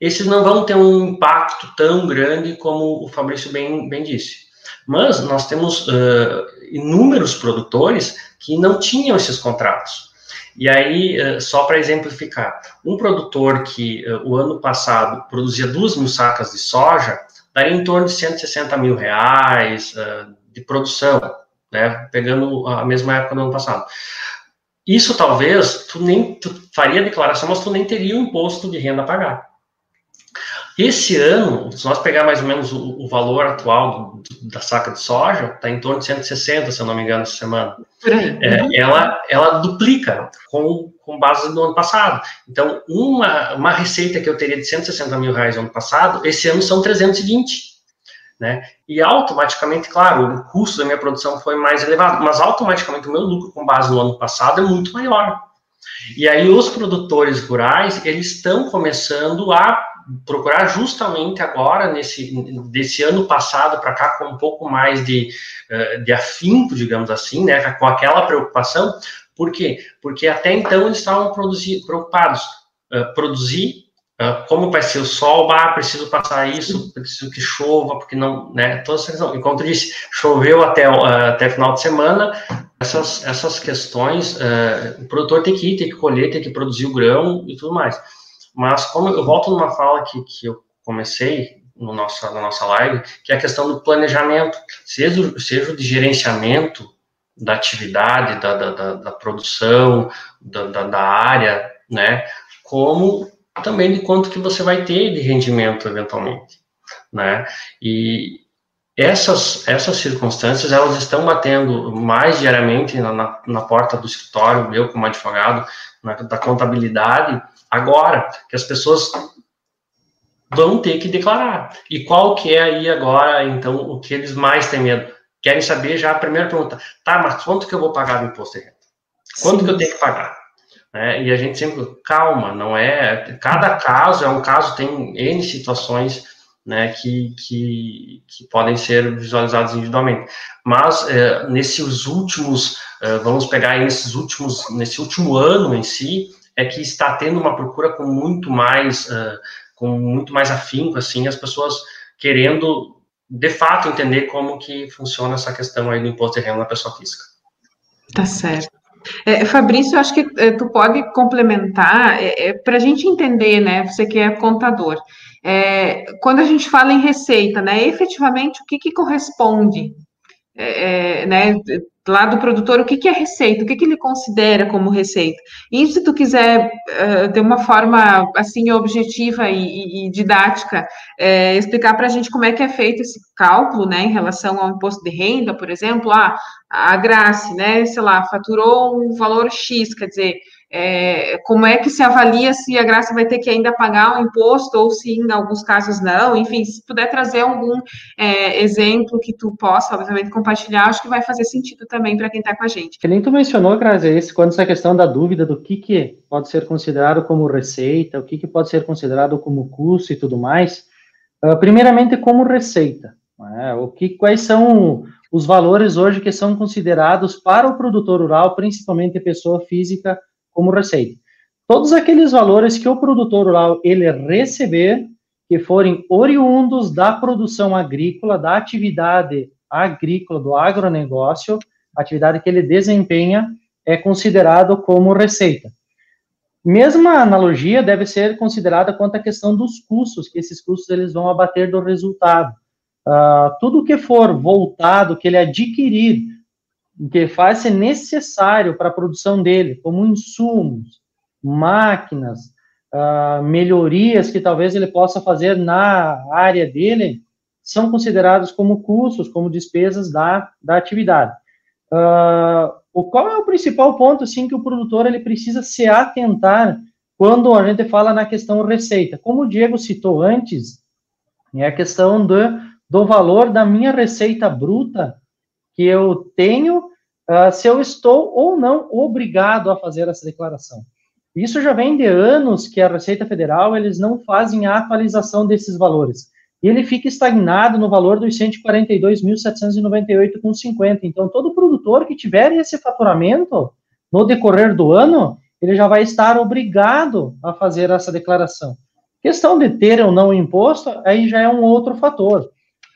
esses não vão ter um impacto tão grande como o Fabrício bem, bem disse. Mas nós temos uh, inúmeros produtores que não tinham esses contratos. E aí, uh, só para exemplificar, um produtor que uh, o ano passado produzia duas mil sacas de soja, daria em torno de 160 mil reais de produção, né, pegando a mesma época do ano passado. Isso talvez tu nem tu faria a declaração, mas tu nem teria o imposto de renda a pagar. Esse ano, se nós pegar mais ou menos o, o valor atual do, da saca de soja, está em torno de 160, se eu não me engano, essa semana. É, ela, ela duplica com, com base do ano passado. Então, uma, uma receita que eu teria de 160 mil reais no ano passado, esse ano são 320. Né? E automaticamente, claro, o custo da minha produção foi mais elevado, mas automaticamente o meu lucro com base no ano passado é muito maior. E aí os produtores rurais, eles estão começando a procurar justamente agora, nesse desse ano passado para cá, com um pouco mais de, eh, de afinco, digamos assim, né, com aquela preocupação. Por quê? Porque até então eles estavam preocupados. Uh, produzir, uh, como vai ser o sol, ah, preciso passar isso, preciso que chova, porque não, né, toda essa questão. E tu disse, choveu até, uh, até final de semana, essas, essas questões, o produtor tem que ir, tem que colher, tem que produzir o grão e tudo mais. Mas como eu volto numa fala que, que eu comecei, no nossa, na nossa live, que é a questão do planejamento, seja, seja de gerenciamento da atividade, da, da, da, da produção, da, da, da, área, né, como também de quanto que você vai ter de rendimento eventualmente, né, e essas, essas circunstâncias, elas estão batendo mais diariamente na, na, na porta do escritório, eu como advogado, na, da contabilidade, agora, que as pessoas vão ter que declarar. E qual que é aí agora, então, o que eles mais têm medo? Querem saber já a primeira pergunta, tá, mas quanto que eu vou pagar no imposto de renda? Quanto Sim. que eu tenho que pagar? É, e a gente sempre, calma, não é, cada caso é um caso, tem N situações, né, que, que, que podem ser visualizadas individualmente. Mas, é, nesses últimos, é, vamos pegar nesses últimos, nesse último ano em si, é que está tendo uma procura com muito mais, uh, com muito mais afinco, assim, as pessoas querendo, de fato, entender como que funciona essa questão aí do imposto de renda na pessoa física. Tá certo. É, Fabrício, acho que é, tu pode complementar é, é para a gente entender, né? Você que é contador, é, quando a gente fala em receita, né? Efetivamente, o que, que corresponde é, né, lá do produtor, o que, que é receita, o que, que ele considera como receita. E se tu quiser, uh, de uma forma, assim, objetiva e, e didática, é, explicar para a gente como é que é feito esse cálculo, né, em relação ao imposto de renda, por exemplo, ah, a Grace, né, sei lá, faturou um valor X, quer dizer, é, como é que se avalia se a Graça vai ter que ainda pagar o imposto ou se em alguns casos não, enfim, se puder trazer algum é, exemplo que tu possa, obviamente, compartilhar, acho que vai fazer sentido também para quem está com a gente. Que nem tu mencionou, Graça, esse, quando essa questão da dúvida do que, que pode ser considerado como receita, o que, que pode ser considerado como custo e tudo mais, uh, primeiramente como receita, né? o que, quais são os valores hoje que são considerados para o produtor rural, principalmente pessoa física, como receita. Todos aqueles valores que o produtor rural ele receber, que forem oriundos da produção agrícola, da atividade agrícola, do agronegócio, atividade que ele desempenha, é considerado como receita. Mesma analogia deve ser considerada quanto à questão dos custos, que esses custos eles vão abater do resultado. Uh, tudo que for voltado, que ele adquirir que faz ser necessário para a produção dele, como insumos, máquinas, uh, melhorias que talvez ele possa fazer na área dele, são considerados como custos, como despesas da, da atividade. Uh, o qual é o principal ponto, assim, que o produtor ele precisa se atentar quando a gente fala na questão receita? Como o Diego citou antes, é a questão do, do valor da minha receita bruta que eu tenho, uh, se eu estou ou não obrigado a fazer essa declaração. Isso já vem de anos que a Receita Federal, eles não fazem a atualização desses valores. E ele fica estagnado no valor dos 142.798,50. Então, todo produtor que tiver esse faturamento no decorrer do ano, ele já vai estar obrigado a fazer essa declaração. Questão de ter ou não imposto, aí já é um outro fator.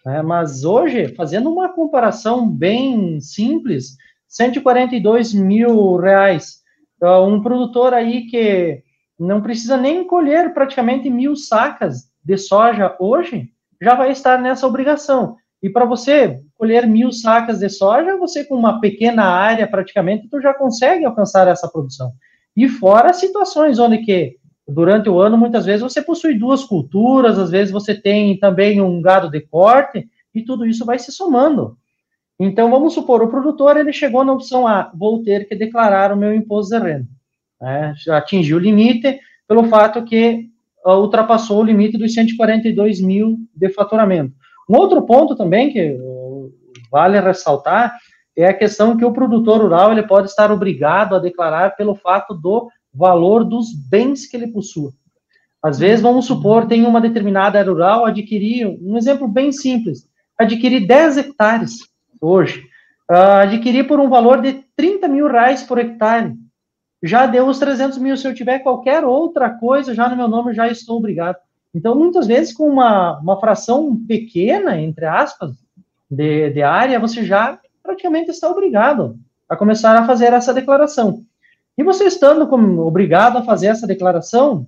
Né? Mas hoje, fazendo uma comparação bem simples, 142 mil reais. Então, um produtor aí que não precisa nem colher praticamente mil sacas de soja hoje, já vai estar nessa obrigação. E para você colher mil sacas de soja, você com uma pequena área praticamente, tu já consegue alcançar essa produção. E fora situações onde que durante o ano, muitas vezes você possui duas culturas, às vezes você tem também um gado de corte, e tudo isso vai se somando. Então, vamos supor, o produtor ele chegou na opção A, vou ter que declarar o meu imposto de renda. Né? Já atingiu o limite pelo fato que uh, ultrapassou o limite dos 142 mil de faturamento. Um outro ponto também que uh, vale ressaltar é a questão que o produtor rural ele pode estar obrigado a declarar pelo fato do valor dos bens que ele possui. Às vezes, vamos supor, tem uma determinada área rural, adquirir, um exemplo bem simples, adquirir 10 hectares hoje, uh, adquirir por um valor de 30 mil reais por hectare, já deu os 300 mil, se eu tiver qualquer outra coisa, já no meu nome, já estou obrigado. Então, muitas vezes, com uma, uma fração pequena, entre aspas, de, de área, você já praticamente está obrigado a começar a fazer essa declaração. E você estando como obrigado a fazer essa declaração,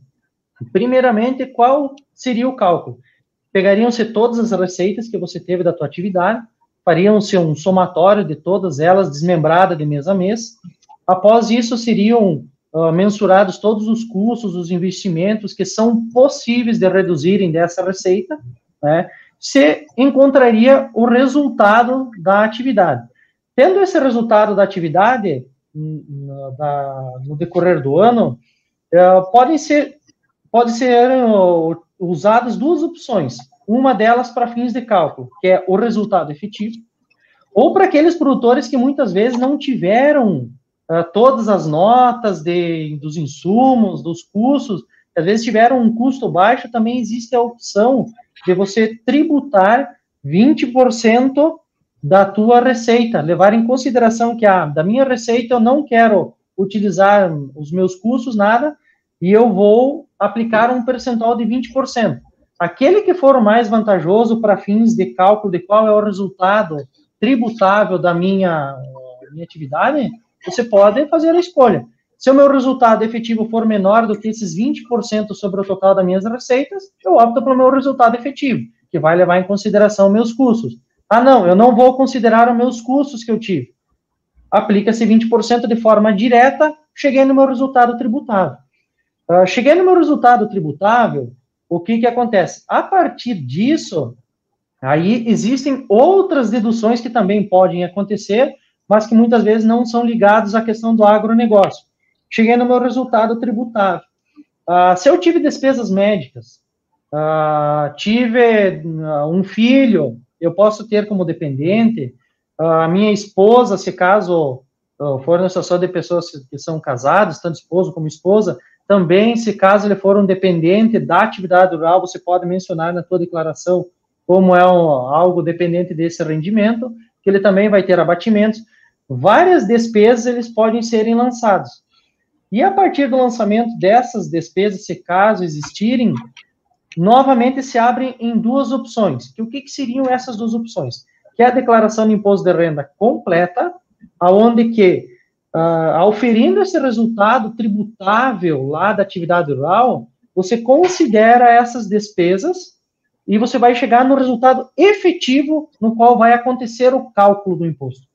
primeiramente, qual seria o cálculo? pegariam-se todas as receitas que você teve da tua atividade, fariam-se um somatório de todas elas, desmembrada de mês a mês. Após isso, seriam uh, mensurados todos os custos, os investimentos que são possíveis de reduzirem dessa receita, né? Você encontraria o resultado da atividade. Tendo esse resultado da atividade, no, da, no decorrer do ano, uh, podem ser, pode ser uh, usadas duas opções. Uma delas para fins de cálculo, que é o resultado efetivo, ou para aqueles produtores que muitas vezes não tiveram uh, todas as notas de, dos insumos, dos custos, às vezes tiveram um custo baixo, também existe a opção de você tributar 20% da tua receita, levar em consideração que ah, da minha receita eu não quero utilizar os meus custos, nada, e eu vou aplicar um percentual de 20%. Aquele que for mais vantajoso para fins de cálculo de qual é o resultado tributável da minha, minha atividade, você pode fazer a escolha. Se o meu resultado efetivo for menor do que esses 20% sobre o total das minhas receitas, eu opto pelo meu resultado efetivo, que vai levar em consideração meus custos. Ah, não, eu não vou considerar os meus custos que eu tive. Aplica-se 20% de forma direta, cheguei no meu resultado tributável. Uh, cheguei no meu resultado tributável, o que, que acontece? A partir disso, aí existem outras deduções que também podem acontecer, mas que muitas vezes não são ligados à questão do agronegócio. Cheguei no meu resultado tributável. Uh, se eu tive despesas médicas, uh, tive um filho, eu posso ter como dependente, a minha esposa, se caso for na situação de pessoas que são casadas, tanto esposo como esposa, também, se caso ele for um dependente da atividade rural, você pode mencionar na sua declaração como é um, algo dependente desse rendimento, que ele também vai ter abatimentos. Várias despesas eles podem serem lançados. E a partir do lançamento dessas despesas, se caso existirem, novamente se abrem em duas opções. O que, que seriam essas duas opções? Que é a declaração de imposto de renda completa, aonde que uh, auferindo esse resultado tributável lá da atividade rural, você considera essas despesas e você vai chegar no resultado efetivo no qual vai acontecer o cálculo do imposto.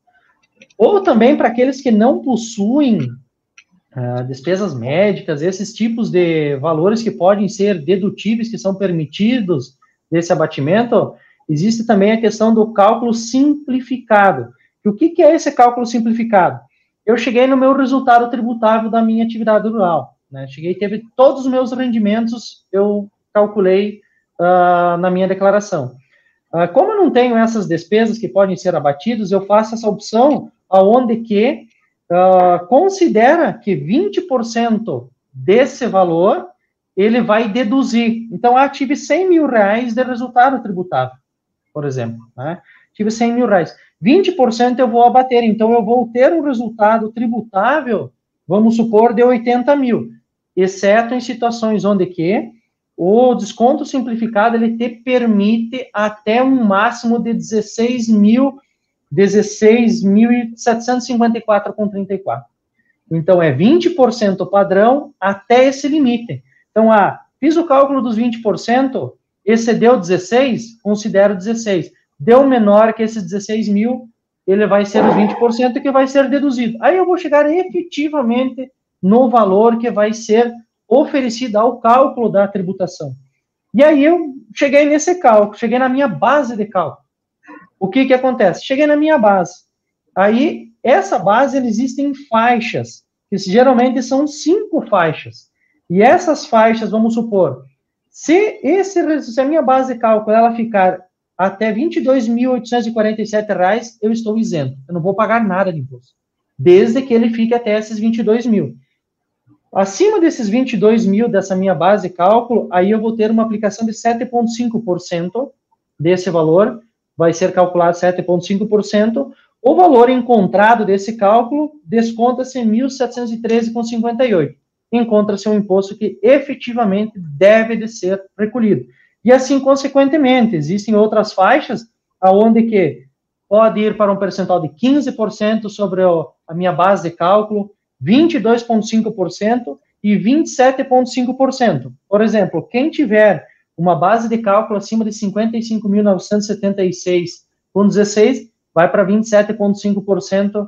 Ou também para aqueles que não possuem uh, despesas médicas, esses tipos de valores que podem ser dedutíveis, que são permitidos desse abatimento, existe também a questão do cálculo simplificado. E o que, que é esse cálculo simplificado? Eu cheguei no meu resultado tributável da minha atividade rural. Né? Cheguei, teve todos os meus rendimentos, eu calculei uh, na minha declaração. Uh, como eu não tenho essas despesas que podem ser abatidas, eu faço essa opção aonde que uh, considera que 20% desse valor ele vai deduzir. Então, eu tive 100 mil reais de resultado tributável, por exemplo. Né? Tive 100 mil reais. 20% eu vou abater, então eu vou ter um resultado tributável, vamos supor, de 80 mil, exceto em situações onde que o desconto simplificado ele te permite até um máximo de 16 mil, 16.754,34. Então é 20% padrão até esse limite. Então, ah, fiz o cálculo dos 20%, excedeu 16, considero 16 deu menor que esses 16 mil, ele vai ser os 20% que vai ser deduzido. Aí eu vou chegar efetivamente no valor que vai ser oferecido ao cálculo da tributação. E aí eu cheguei nesse cálculo, cheguei na minha base de cálculo. O que que acontece? Cheguei na minha base. Aí, essa base, ela existe em faixas, que geralmente são cinco faixas. E essas faixas, vamos supor, se, esse, se a minha base de cálculo ela ficar até R$ 22.847, eu estou isento. Eu não vou pagar nada de imposto. Desde que ele fique até esses 22 mil. Acima desses 22 mil dessa minha base de cálculo, aí eu vou ter uma aplicação de 7,5% desse valor, vai ser calculado 7,5%. O valor encontrado desse cálculo desconta-se em 1.713,58. Encontra-se um imposto que efetivamente deve de ser recolhido. E assim, consequentemente, existem outras faixas aonde que pode ir para um percentual de 15% sobre a minha base de cálculo, 22,5% e 27,5%. Por exemplo, quem tiver uma base de cálculo acima de 55.976 com 16, vai para 27,5%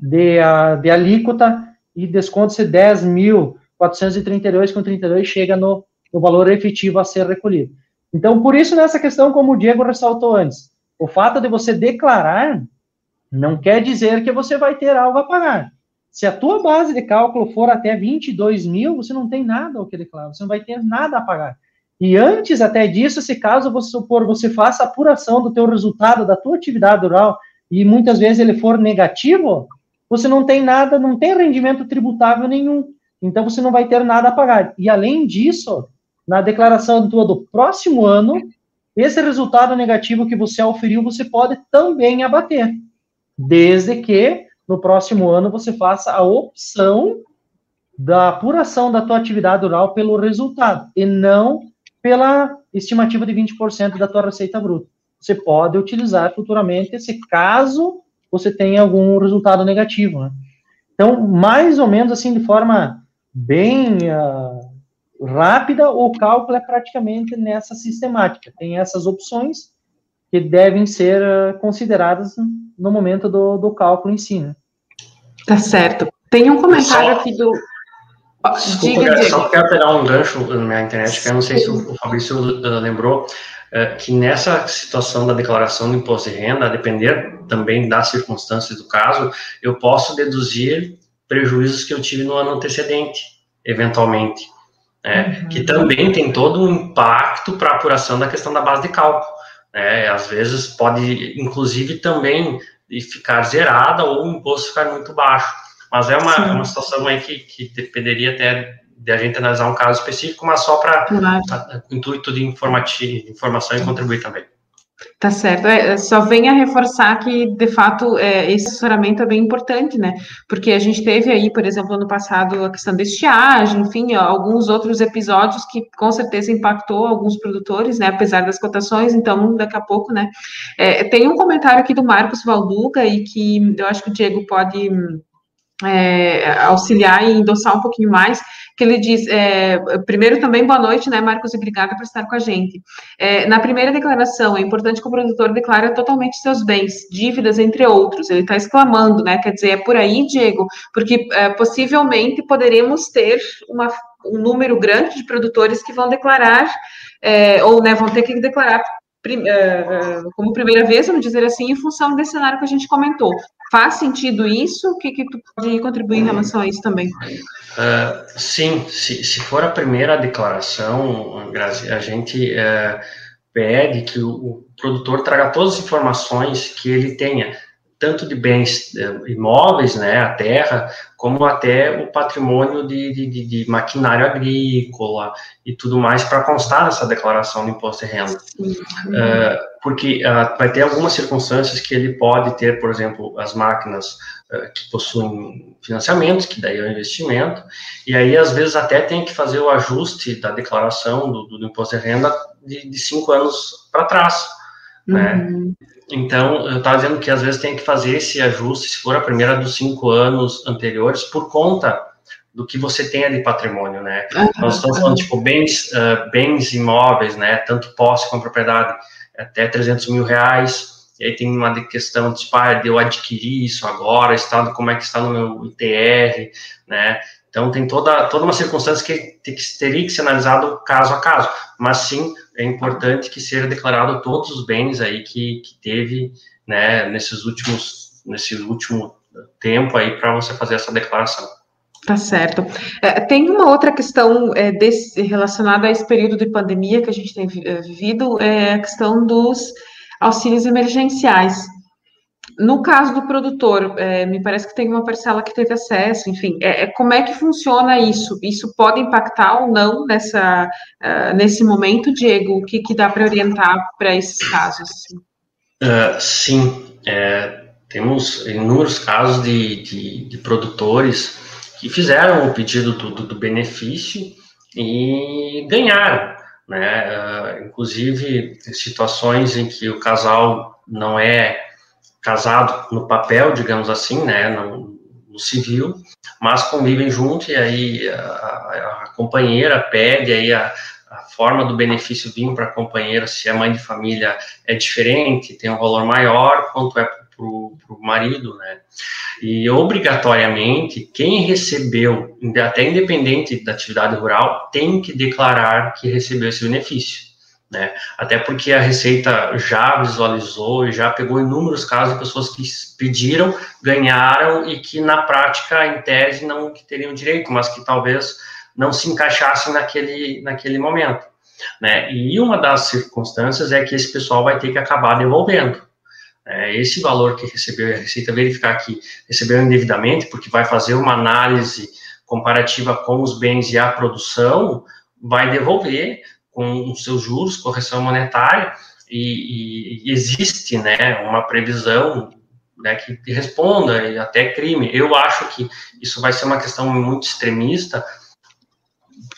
de, de alíquota e desconto-se 10.432 com 32 chega no, no valor efetivo a ser recolhido. Então, por isso, nessa questão, como o Diego ressaltou antes, o fato de você declarar não quer dizer que você vai ter algo a pagar. Se a tua base de cálculo for até 22 mil, você não tem nada ao que declarar, você não vai ter nada a pagar. E antes até disso, se caso você supor, você faça apuração do teu resultado, da tua atividade rural, e muitas vezes ele for negativo, você não tem nada, não tem rendimento tributável nenhum. Então você não vai ter nada a pagar. E além disso, na declaração tua do próximo ano, esse resultado negativo que você auferiu, você pode também abater, desde que no próximo ano você faça a opção da apuração da tua atividade rural pelo resultado e não pela estimativa de 20% da tua receita bruta. Você pode utilizar futuramente se caso você tenha algum resultado negativo. Né? Então, mais ou menos assim, de forma bem uh, rápida, o cálculo é praticamente nessa sistemática. Tem essas opções que devem ser uh, consideradas no momento do, do cálculo em si. Né? Tá certo. Tem um comentário só, aqui do. Desculpa, diga, só quero pegar um gancho na internet, que eu não sei se o Fabrício uh, lembrou, que nessa situação da declaração do imposto de renda, a depender também das circunstâncias do caso, eu posso deduzir prejuízos que eu tive no ano antecedente, eventualmente. Né, uhum. Que também tem todo um impacto para a apuração da questão da base de cálculo. Né, às vezes pode, inclusive, também ficar zerada ou o imposto ficar muito baixo. Mas é uma, é uma situação aí que, que dependeria até de a gente analisar um caso específico, mas só para claro. intuito de informação e contribuir também. Tá certo. É, só vem a reforçar que, de fato, é, esse assessoramento é bem importante, né? Porque a gente teve aí, por exemplo, ano passado, a questão da estiagem, enfim, alguns outros episódios que com certeza impactou alguns produtores, né? Apesar das cotações, então, daqui a pouco, né? É, tem um comentário aqui do Marcos Valduga e que eu acho que o Diego pode é, auxiliar e endossar um pouquinho mais, que ele diz, é, primeiro também boa noite, né, Marcos, e obrigada por estar com a gente. É, na primeira declaração, é importante que o produtor declare totalmente seus bens, dívidas, entre outros, ele está exclamando, né, quer dizer, é por aí, Diego, porque é, possivelmente poderemos ter uma, um número grande de produtores que vão declarar, é, ou, né, vão ter que declarar como primeira vez, vamos dizer assim, em função desse cenário que a gente comentou. Faz sentido isso? O que, que tu pode contribuir em relação a isso também? Uh, sim, se, se for a primeira declaração, a gente uh, pede que o, o, produtor traga todas as informações que ele tenha, tanto de bens uh, imóveis, né, a terra, como até o patrimônio de, de, de maquinário agrícola e tudo mais para constar nessa declaração de imposto de renda. Uh, porque uh, vai ter algumas circunstâncias que ele pode ter, por exemplo, as máquinas uh, que possuem financiamentos, que daí é um investimento, e aí às vezes até tem que fazer o ajuste da declaração do, do imposto de renda de, de cinco anos para trás. Né? Uhum. Então, eu estava dizendo que às vezes tem que fazer esse ajuste, se for a primeira dos cinco anos anteriores, por conta do que você tenha de patrimônio, né? Uhum. Nós estamos falando, tipo, bens, uh, bens imóveis, né? Tanto posse como propriedade, até 300 mil reais. E aí tem uma questão de, tipo, ah, eu adquirir isso agora, estado, como é que está no meu ITR, né? Então, tem toda, toda uma circunstância que, que teria que ser analisado caso a caso. Mas, sim, é importante que seja declarado todos os bens aí que, que teve, né, nesses últimos, nesse último tempo aí para você fazer essa declaração. Tá certo. É, tem uma outra questão é, desse, relacionada a esse período de pandemia que a gente tem é, vivido, é a questão dos auxílios emergenciais. No caso do produtor, é, me parece que tem uma parcela que teve acesso, enfim, é, é como é que funciona isso? Isso pode impactar ou não nessa, uh, nesse momento, Diego? O que, que dá para orientar para esses casos? Uh, sim, temos inúmeros casos de, de, de, produtores que fizeram o pedido do, do, do benefício e ganharam, né? Uh, inclusive, situações em que o casal não é casado no papel, digamos assim, né, no, no civil, mas convivem junto e aí a, a, companheira pede aí a, a forma do benefício vir para a companheira, se é mãe de família, é diferente, tem um valor maior, quanto é para o marido, né? E obrigatoriamente, quem recebeu, até independente da atividade rural, tem que declarar que recebeu esse benefício. Né? Até porque a Receita já visualizou e já pegou inúmeros casos de pessoas que pediram, ganharam e que na prática, em tese, não teriam direito, mas que talvez não se encaixassem naquele, naquele momento. Né? E uma das circunstâncias é que esse pessoal vai ter que acabar devolvendo. É, esse valor que recebeu, a Receita verificar que recebeu indevidamente, porque vai fazer uma análise comparativa com os bens e a produção, vai devolver com os seus juros, correção monetária, e, e existe né, uma previsão né, que responda, e até crime. Eu acho que isso vai ser uma questão muito extremista.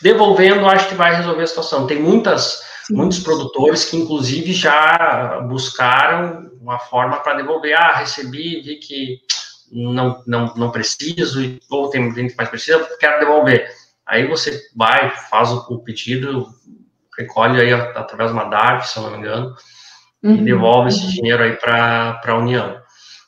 Devolvendo, acho que vai resolver a situação. Tem muitas, muitos produtores que, inclusive, já buscaram uma forma para devolver. Ah, recebi, vi que não, não, não preciso, ou tem gente que mais precisa, quero devolver. Aí você vai, faz o, pedido, recolhe aí através de uma DARF, se eu não me engano, uhum. e devolve esse dinheiro aí para a União.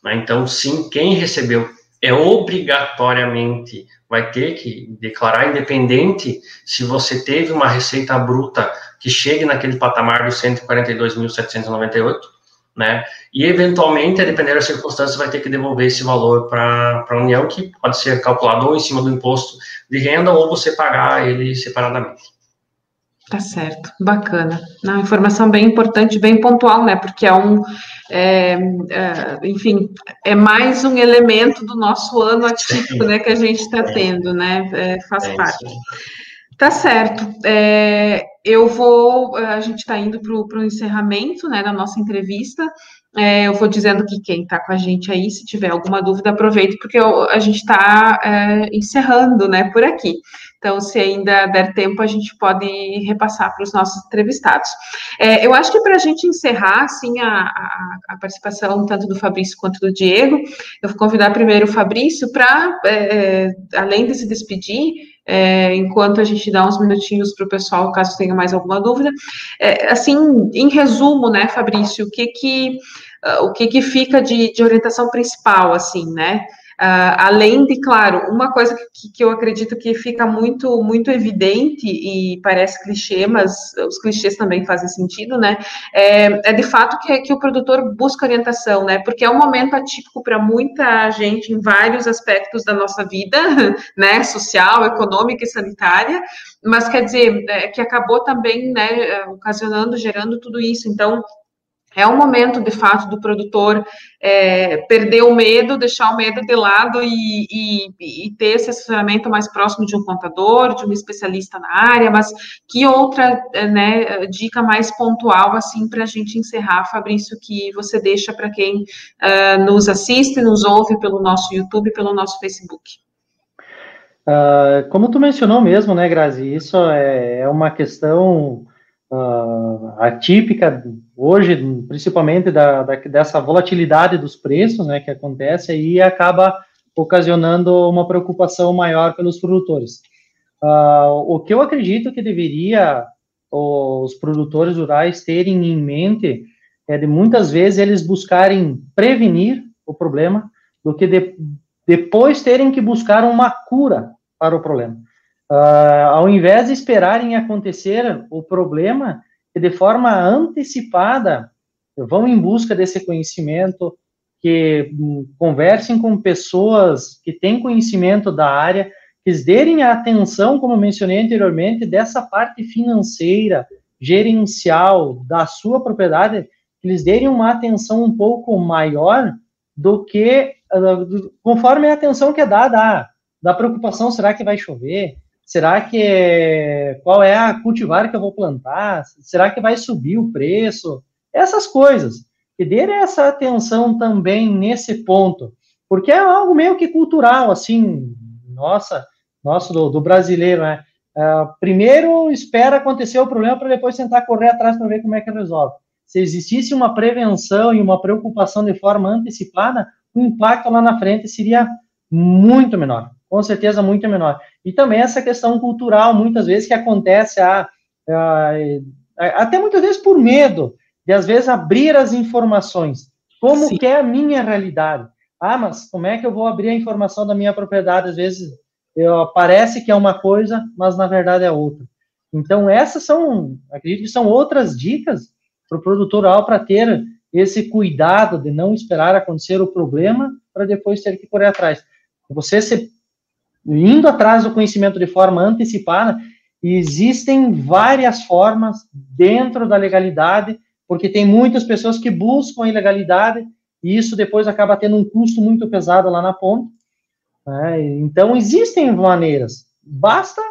Né? Então, sim, quem recebeu é obrigatoriamente vai ter que declarar independente se você teve uma receita bruta que chegue naquele patamar dos 142.798, né? E eventualmente, a depender das circunstâncias, vai ter que devolver esse valor para a União, que pode ser calculado ou em cima do imposto de renda ou você pagar ele separadamente. Tá certo, bacana. Uma informação bem importante, bem pontual, né? Porque é um, é, é, enfim, é mais um elemento do nosso ano atípico, né? Que a gente está tendo, né? É, faz é parte. Tá certo. É, eu vou, a gente está indo para o encerramento, né? Da nossa entrevista. É, eu vou dizendo que quem está com a gente aí, se tiver alguma dúvida, aproveite, porque eu, a gente está é, encerrando, né, por aqui. Então, se ainda der tempo, a gente pode repassar para os nossos entrevistados. É, eu acho que para a gente encerrar, assim, a, a, a, participação tanto do Fabrício quanto do Diego, eu vou convidar primeiro o Fabrício para, é, é, além de se despedir, é, enquanto a gente dá uns minutinhos para o pessoal, caso tenha mais alguma dúvida. É, assim, em resumo, né, Fabrício, o que que uh, o que, que fica de, de orientação principal, assim, né? Uh, além de, claro, uma coisa que, que, eu acredito que fica muito, muito evidente e parece clichê, mas os clichês também fazem sentido, né? É, é de fato que, que, o produtor busca orientação, né? Porque é um momento atípico para muita gente em vários aspectos da nossa vida, né? Social, econômica e sanitária, mas quer dizer, é, que acabou também, né, ocasionando, gerando tudo isso. Então, é um momento, de fato, do produtor é, perder o medo, deixar o medo de lado e, e, e, ter esse assessoramento mais próximo de um contador, de um especialista na área, mas que outra né, dica mais pontual, assim, para a gente encerrar, Fabrício, que você deixa para quem uh, nos assiste, nos ouve pelo nosso YouTube, pelo nosso Facebook? Uh, como tu mencionou mesmo, né, Grazi, isso é, é uma questão uh, atípica hoje, principalmente da, da, dessa volatilidade dos preços, né, que acontece e acaba ocasionando uma preocupação maior pelos produtores. Uh, o que eu acredito que deveria os produtores rurais terem em mente é de muitas vezes eles buscarem prevenir o problema do que de, depois terem que buscar uma cura para o problema. Uh, ao invés de esperarem acontecer o problema, de forma antecipada vão em busca desse conhecimento, que um, conversem com pessoas que têm conhecimento da área, que derem atenção, como mencionei anteriormente, dessa parte financeira, gerencial da sua propriedade, que lhes derem uma atenção um pouco maior do que, uh, conforme a atenção que é dada, ah, da preocupação, será que vai chover? Será que é, qual é a cultivar que eu vou plantar? Será que vai subir o preço? Essas coisas. E dê essa atenção também nesse ponto, porque é algo meio que cultural, assim, nossa, nosso do, do brasileiro, né? Uh, primeiro espera acontecer o problema para depois tentar correr atrás para ver como é que resolve. Se existisse uma prevenção e uma preocupação de forma antecipada, o impacto lá na frente seria muito menor com certeza muito menor. E também essa questão cultural, muitas vezes, que acontece, ah, é, até muitas vezes por medo de às vezes abrir as informações. Como Sim. que é a minha realidade? Ah, mas como é que eu vou abrir a informação da minha propriedade? Às vezes eu, parece que é uma coisa, mas na verdade é outra. Então essas são, acredito que são outras dicas para o produtor rural para ter esse cuidado de não esperar acontecer o problema para depois ter que correr atrás. Você se, indo atrás do conhecimento de forma antecipada, existem várias formas dentro da legalidade, porque tem muitas pessoas que buscam a ilegalidade e isso depois acaba tendo um custo muito pesado lá na ponta. Né? Então, existem maneiras. Basta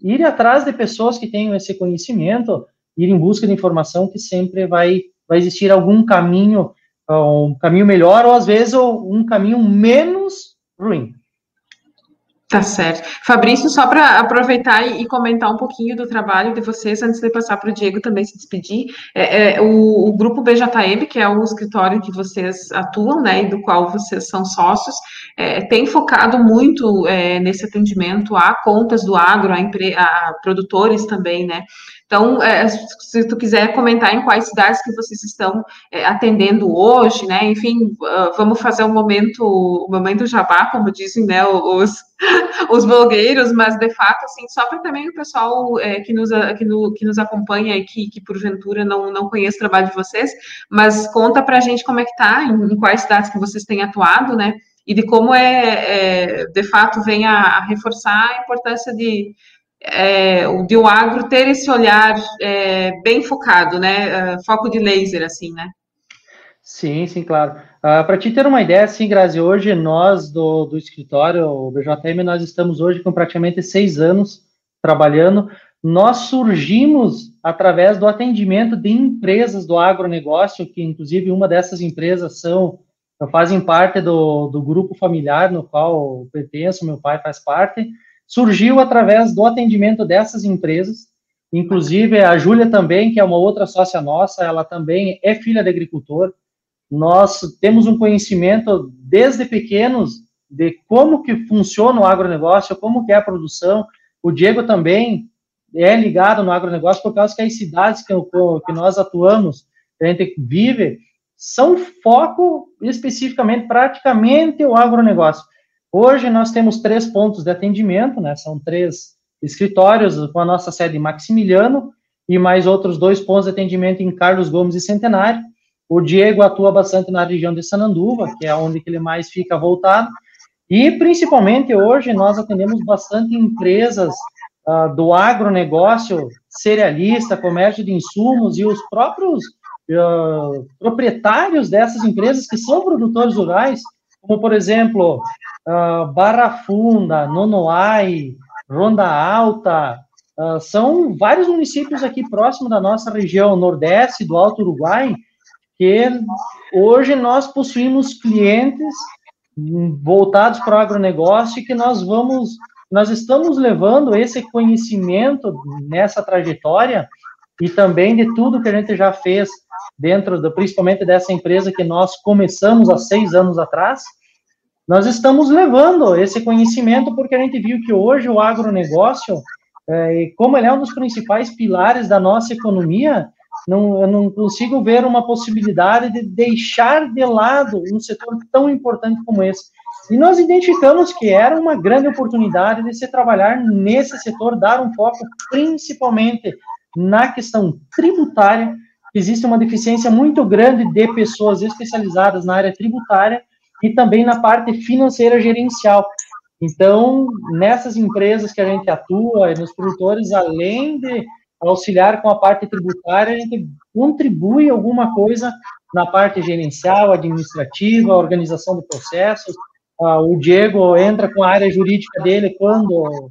ir atrás de pessoas que tenham esse conhecimento, ir em busca de informação que sempre vai, vai existir algum caminho, um caminho melhor ou às vezes um caminho menos ruim. Tá certo. Fabrício, só para aproveitar e, comentar um pouquinho do trabalho de vocês, antes de passar para o Diego também se despedir, é, é, o, o, grupo BJM, que é o escritório que vocês atuam, né, e do qual vocês são sócios, é, tem focado muito é, nesse atendimento a contas do agro, a, a produtores também, né, então, é, se tu quiser comentar em quais cidades que vocês estão é, atendendo hoje, né? Enfim, uh, vamos fazer um momento, o momento jabá, como dizem, né? Os, os blogueiros, mas de fato, assim, só para também o pessoal é, que, nos, que, no, que nos acompanha e que, que porventura não, não conhece o trabalho de vocês, mas conta para a gente como é que tá, em, em quais cidades que vocês têm atuado, né? E de como é, é de fato, vem a, a reforçar a importância de é, de o agro ter esse olhar é, bem focado, né? Uh, foco de laser, assim, né? Sim, sim, claro. Uh, ah, Para te ter uma ideia, assim, Grazi, hoje nós do, do escritório, o BJM, nós estamos hoje com praticamente seis anos trabalhando. Nós surgimos através do atendimento de empresas do agronegócio, que inclusive uma dessas empresas são fazem parte do, do grupo familiar no qual eu pertenço, meu pai faz parte surgiu através do atendimento dessas empresas. Inclusive, a Júlia também, que é uma outra sócia nossa, ela também é filha de agricultor. Nós temos um conhecimento desde pequenos de como que funciona o agronegócio, como que é a produção. O Diego também é ligado no agronegócio por causa que as cidades que, que nós atuamos, que a gente vive, são foco especificamente, praticamente, o agronegócio. Hoje nós temos três pontos de atendimento, né? São três escritórios com a nossa sede em Maximiliano e mais outros dois pontos de atendimento em Carlos Gomes e Centenário. O Diego atua bastante na região de Sananduva, que é onde ele mais fica voltado. E principalmente hoje nós atendemos bastante empresas uh, do agronegócio, cerealista, comércio de insumos e os próprios uh, proprietários dessas empresas que são produtores rurais como por exemplo uh, Barra Funda, Nonoai, Ronda Alta, uh, são vários municípios aqui próximo da nossa região nordeste do Alto Uruguai, que hoje nós possuímos clientes voltados para o agronegócio e que nós vamos, nós estamos levando esse conhecimento nessa trajetória e também de tudo que a gente já fez dentro, do, principalmente dessa empresa que nós começamos há seis anos atrás, nós estamos levando esse conhecimento porque a gente viu que hoje o agronegócio, é, como ele é um dos principais pilares da nossa economia, não, eu não consigo ver uma possibilidade de deixar de lado um setor tão importante como esse. E nós identificamos que era uma grande oportunidade de se trabalhar nesse setor, dar um foco principalmente na questão tributária, existe uma deficiência muito grande de pessoas especializadas na área tributária e também na parte financeira gerencial. Então, nessas empresas que a gente atua, nos produtores, além de auxiliar com a parte tributária, a gente contribui alguma coisa na parte gerencial, administrativa, organização do processo. Ah, o Diego entra com a área jurídica dele quando,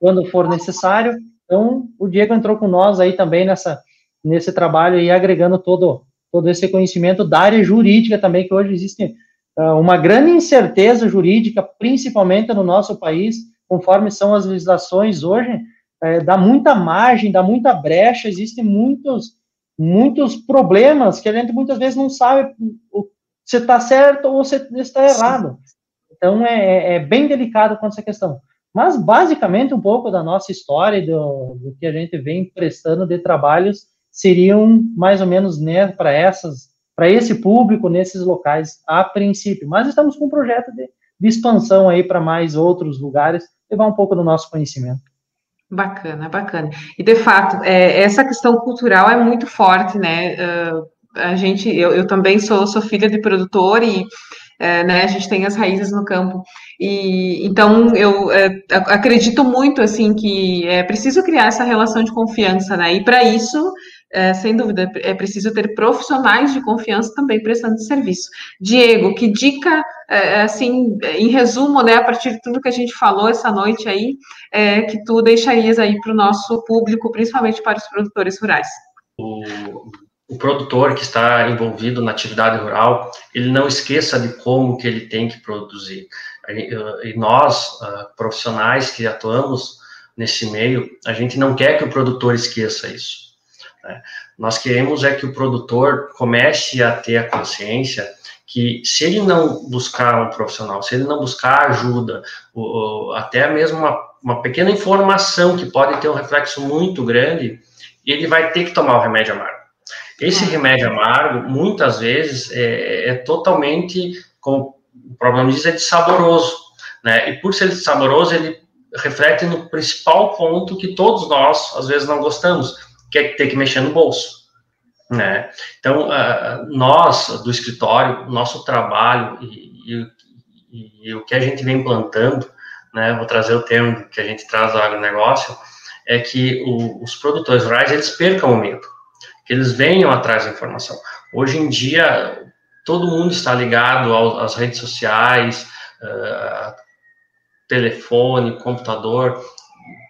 quando for necessário. Então, o Diego entrou com nós aí também nessa, nesse trabalho e agregando todo, todo esse conhecimento da área jurídica também, que hoje existe uh, uma grande incerteza jurídica, principalmente no nosso país, conforme são as legislações hoje, é, dá muita margem, dá muita brecha, existem muitos, muitos problemas que a gente muitas vezes não sabe se está certo ou se está errado. Então, é, é, bem delicado com essa questão. mas basicamente um pouco da nossa história e do, do que a gente vem prestando de trabalhos seriam mais ou menos né, para essas para esse público nesses locais a princípio. Mas estamos com um projeto de, de expansão aí para mais outros lugares, levar um pouco do nosso conhecimento. Bacana, bacana. E de fato, é, essa questão cultural é muito forte, né? Uh, a gente, eu, eu também sou, sou filha de produtor e é, né, a gente tem as raízes no campo. E então eu é, acredito muito assim que é preciso criar essa relação de confiança, né? E para isso é, sem dúvida, é preciso ter profissionais de confiança também prestando serviço. Diego, que dica, é, assim, em resumo, né, a partir de tudo que a gente falou essa noite aí, é, que tu deixarias aí para o nosso público, principalmente para os produtores rurais? O, o produtor que está envolvido na atividade rural, ele não esqueça de como que ele tem que produzir. E nós, ah, profissionais que atuamos nesse meio, a gente não quer que o produtor esqueça isso. Né? Nós queremos é que o produtor comece a ter a consciência que se ele não buscar um profissional, se ele não buscar ajuda, ou, ou até mesmo uma, uma, pequena informação que pode ter um reflexo muito grande, ele vai ter que tomar o remédio amargo. Esse é. remédio amargo, muitas vezes, é, é totalmente, como o problema diz, é de saboroso. Né? E por ser de saboroso, ele reflete no principal ponto que todos nós, às vezes, não gostamos, que é ter que mexer no bolso. Né? Então, uh, nós, do escritório, nosso trabalho e, e, e, o que a gente vem plantando, né, vou trazer o termo que a gente traz do agronegócio, é que o, os produtores rurais, eles percam o medo, que eles venham atrás da informação. Hoje em dia, todo mundo está ligado ao, às redes sociais, uh, telefone, computador,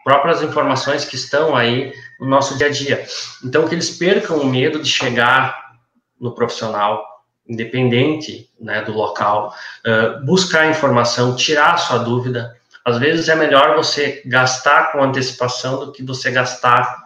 próprias informações que estão aí no nosso dia a dia. Então, que eles percam o medo de chegar no profissional, independente né, do local, uh, buscar informação, tirar a sua dúvida. Às vezes é melhor você gastar com antecipação do que você gastar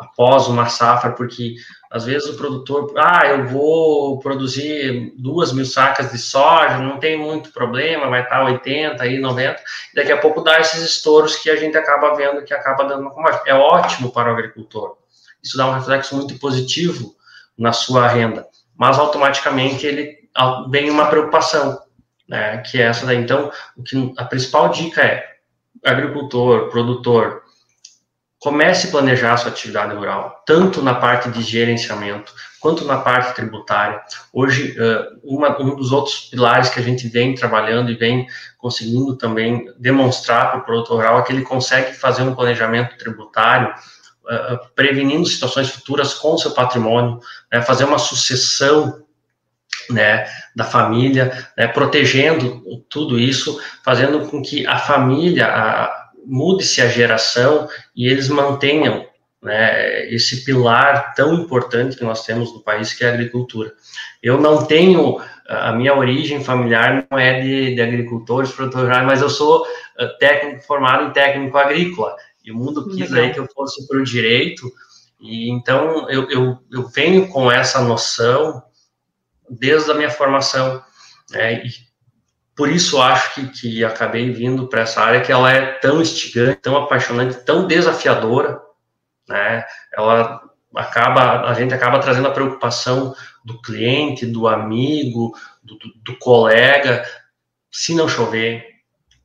após uma safra, porque às vezes o produtor, ah, eu vou produzir duas mil sacas de soja, não tem muito problema, vai estar 80 aí, 90, daqui a pouco dá esses estouros que a gente acaba vendo que acaba dando uma commodity. É ótimo para o agricultor. Isso dá um reflexo muito positivo na sua renda, mas automaticamente ele vem uma preocupação, né, que é essa daí. Então, o que a principal dica é agricultor, produtor, comece a planejar a sua atividade rural, tanto na parte de gerenciamento quanto na parte tributária. Hoje, uma, um dos outros pilares que a gente vem trabalhando e vem conseguindo também demonstrar para o produtor rural é que ele consegue fazer um planejamento tributário prevenindo situações futuras com seu patrimônio, né, fazer uma sucessão né, da família, né, protegendo tudo isso, fazendo com que a família, a, mude-se a geração e eles mantenham né, esse pilar tão importante que nós temos no país, que é a agricultura. Eu não tenho, a minha origem familiar não é de, de agricultores, produtores rurais, mas eu sou uh, técnico formado em técnico agrícola, e o mundo quis aí que eu fosse para o direito, e então eu, eu, eu venho com essa noção desde a minha formação, né, e por isso acho que, que acabei vindo para essa área que ela é tão instigante, tão apaixonante, tão desafiadora, né? Ela acaba, a gente acaba trazendo a preocupação do cliente, do amigo, do, do, do colega, se não chover,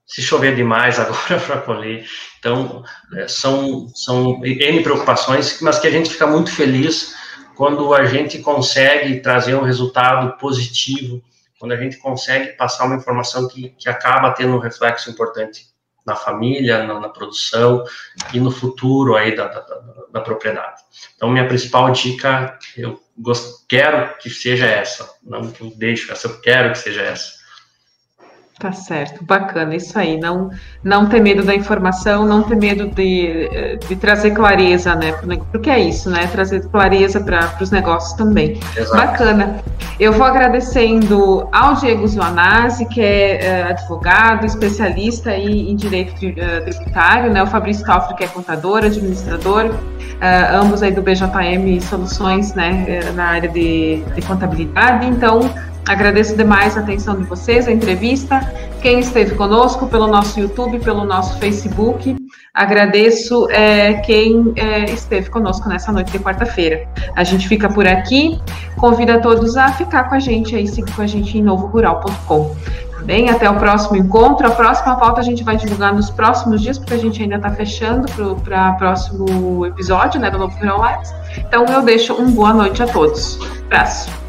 se chover demais agora para colher. Então, é, são, são N preocupações, mas que a gente fica muito feliz quando a gente consegue trazer um resultado positivo quando a gente consegue passar uma informação que, que acaba tendo um reflexo importante na família, na, na produção e no futuro aí da, da, da, propriedade. Então, minha principal dica, eu gosto, quero que seja essa, não que eu deixo essa, eu quero que seja essa. Tá certo, bacana, isso aí. Não, não ter medo da informação, não ter medo de, de trazer clareza, né? Porque é isso, né? Trazer clareza para os negócios também. Exato. Bacana. Eu vou agradecendo ao Diego Zuanazzi, que é, é advogado, especialista aí em direito uh, tributário, né? O Fabrício Calfre, que é contador, administrador, uh, ambos aí do BJM Soluções, né? Na área de, de contabilidade. Então, Agradeço demais a atenção de vocês, a entrevista, quem esteve conosco pelo nosso YouTube, pelo nosso Facebook. Agradeço é, quem é, esteve conosco nessa noite de quarta-feira. A gente fica por aqui. Convido a todos a ficar com a gente aí, seguir com a gente em novorural.com. Tá bem? Até o próximo encontro. A próxima pauta a gente vai divulgar nos próximos dias, porque a gente ainda está fechando para o próximo episódio né, do Novo Rural Lives. Então eu deixo um boa noite a todos. Abraço.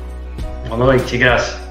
Boa noite, graças.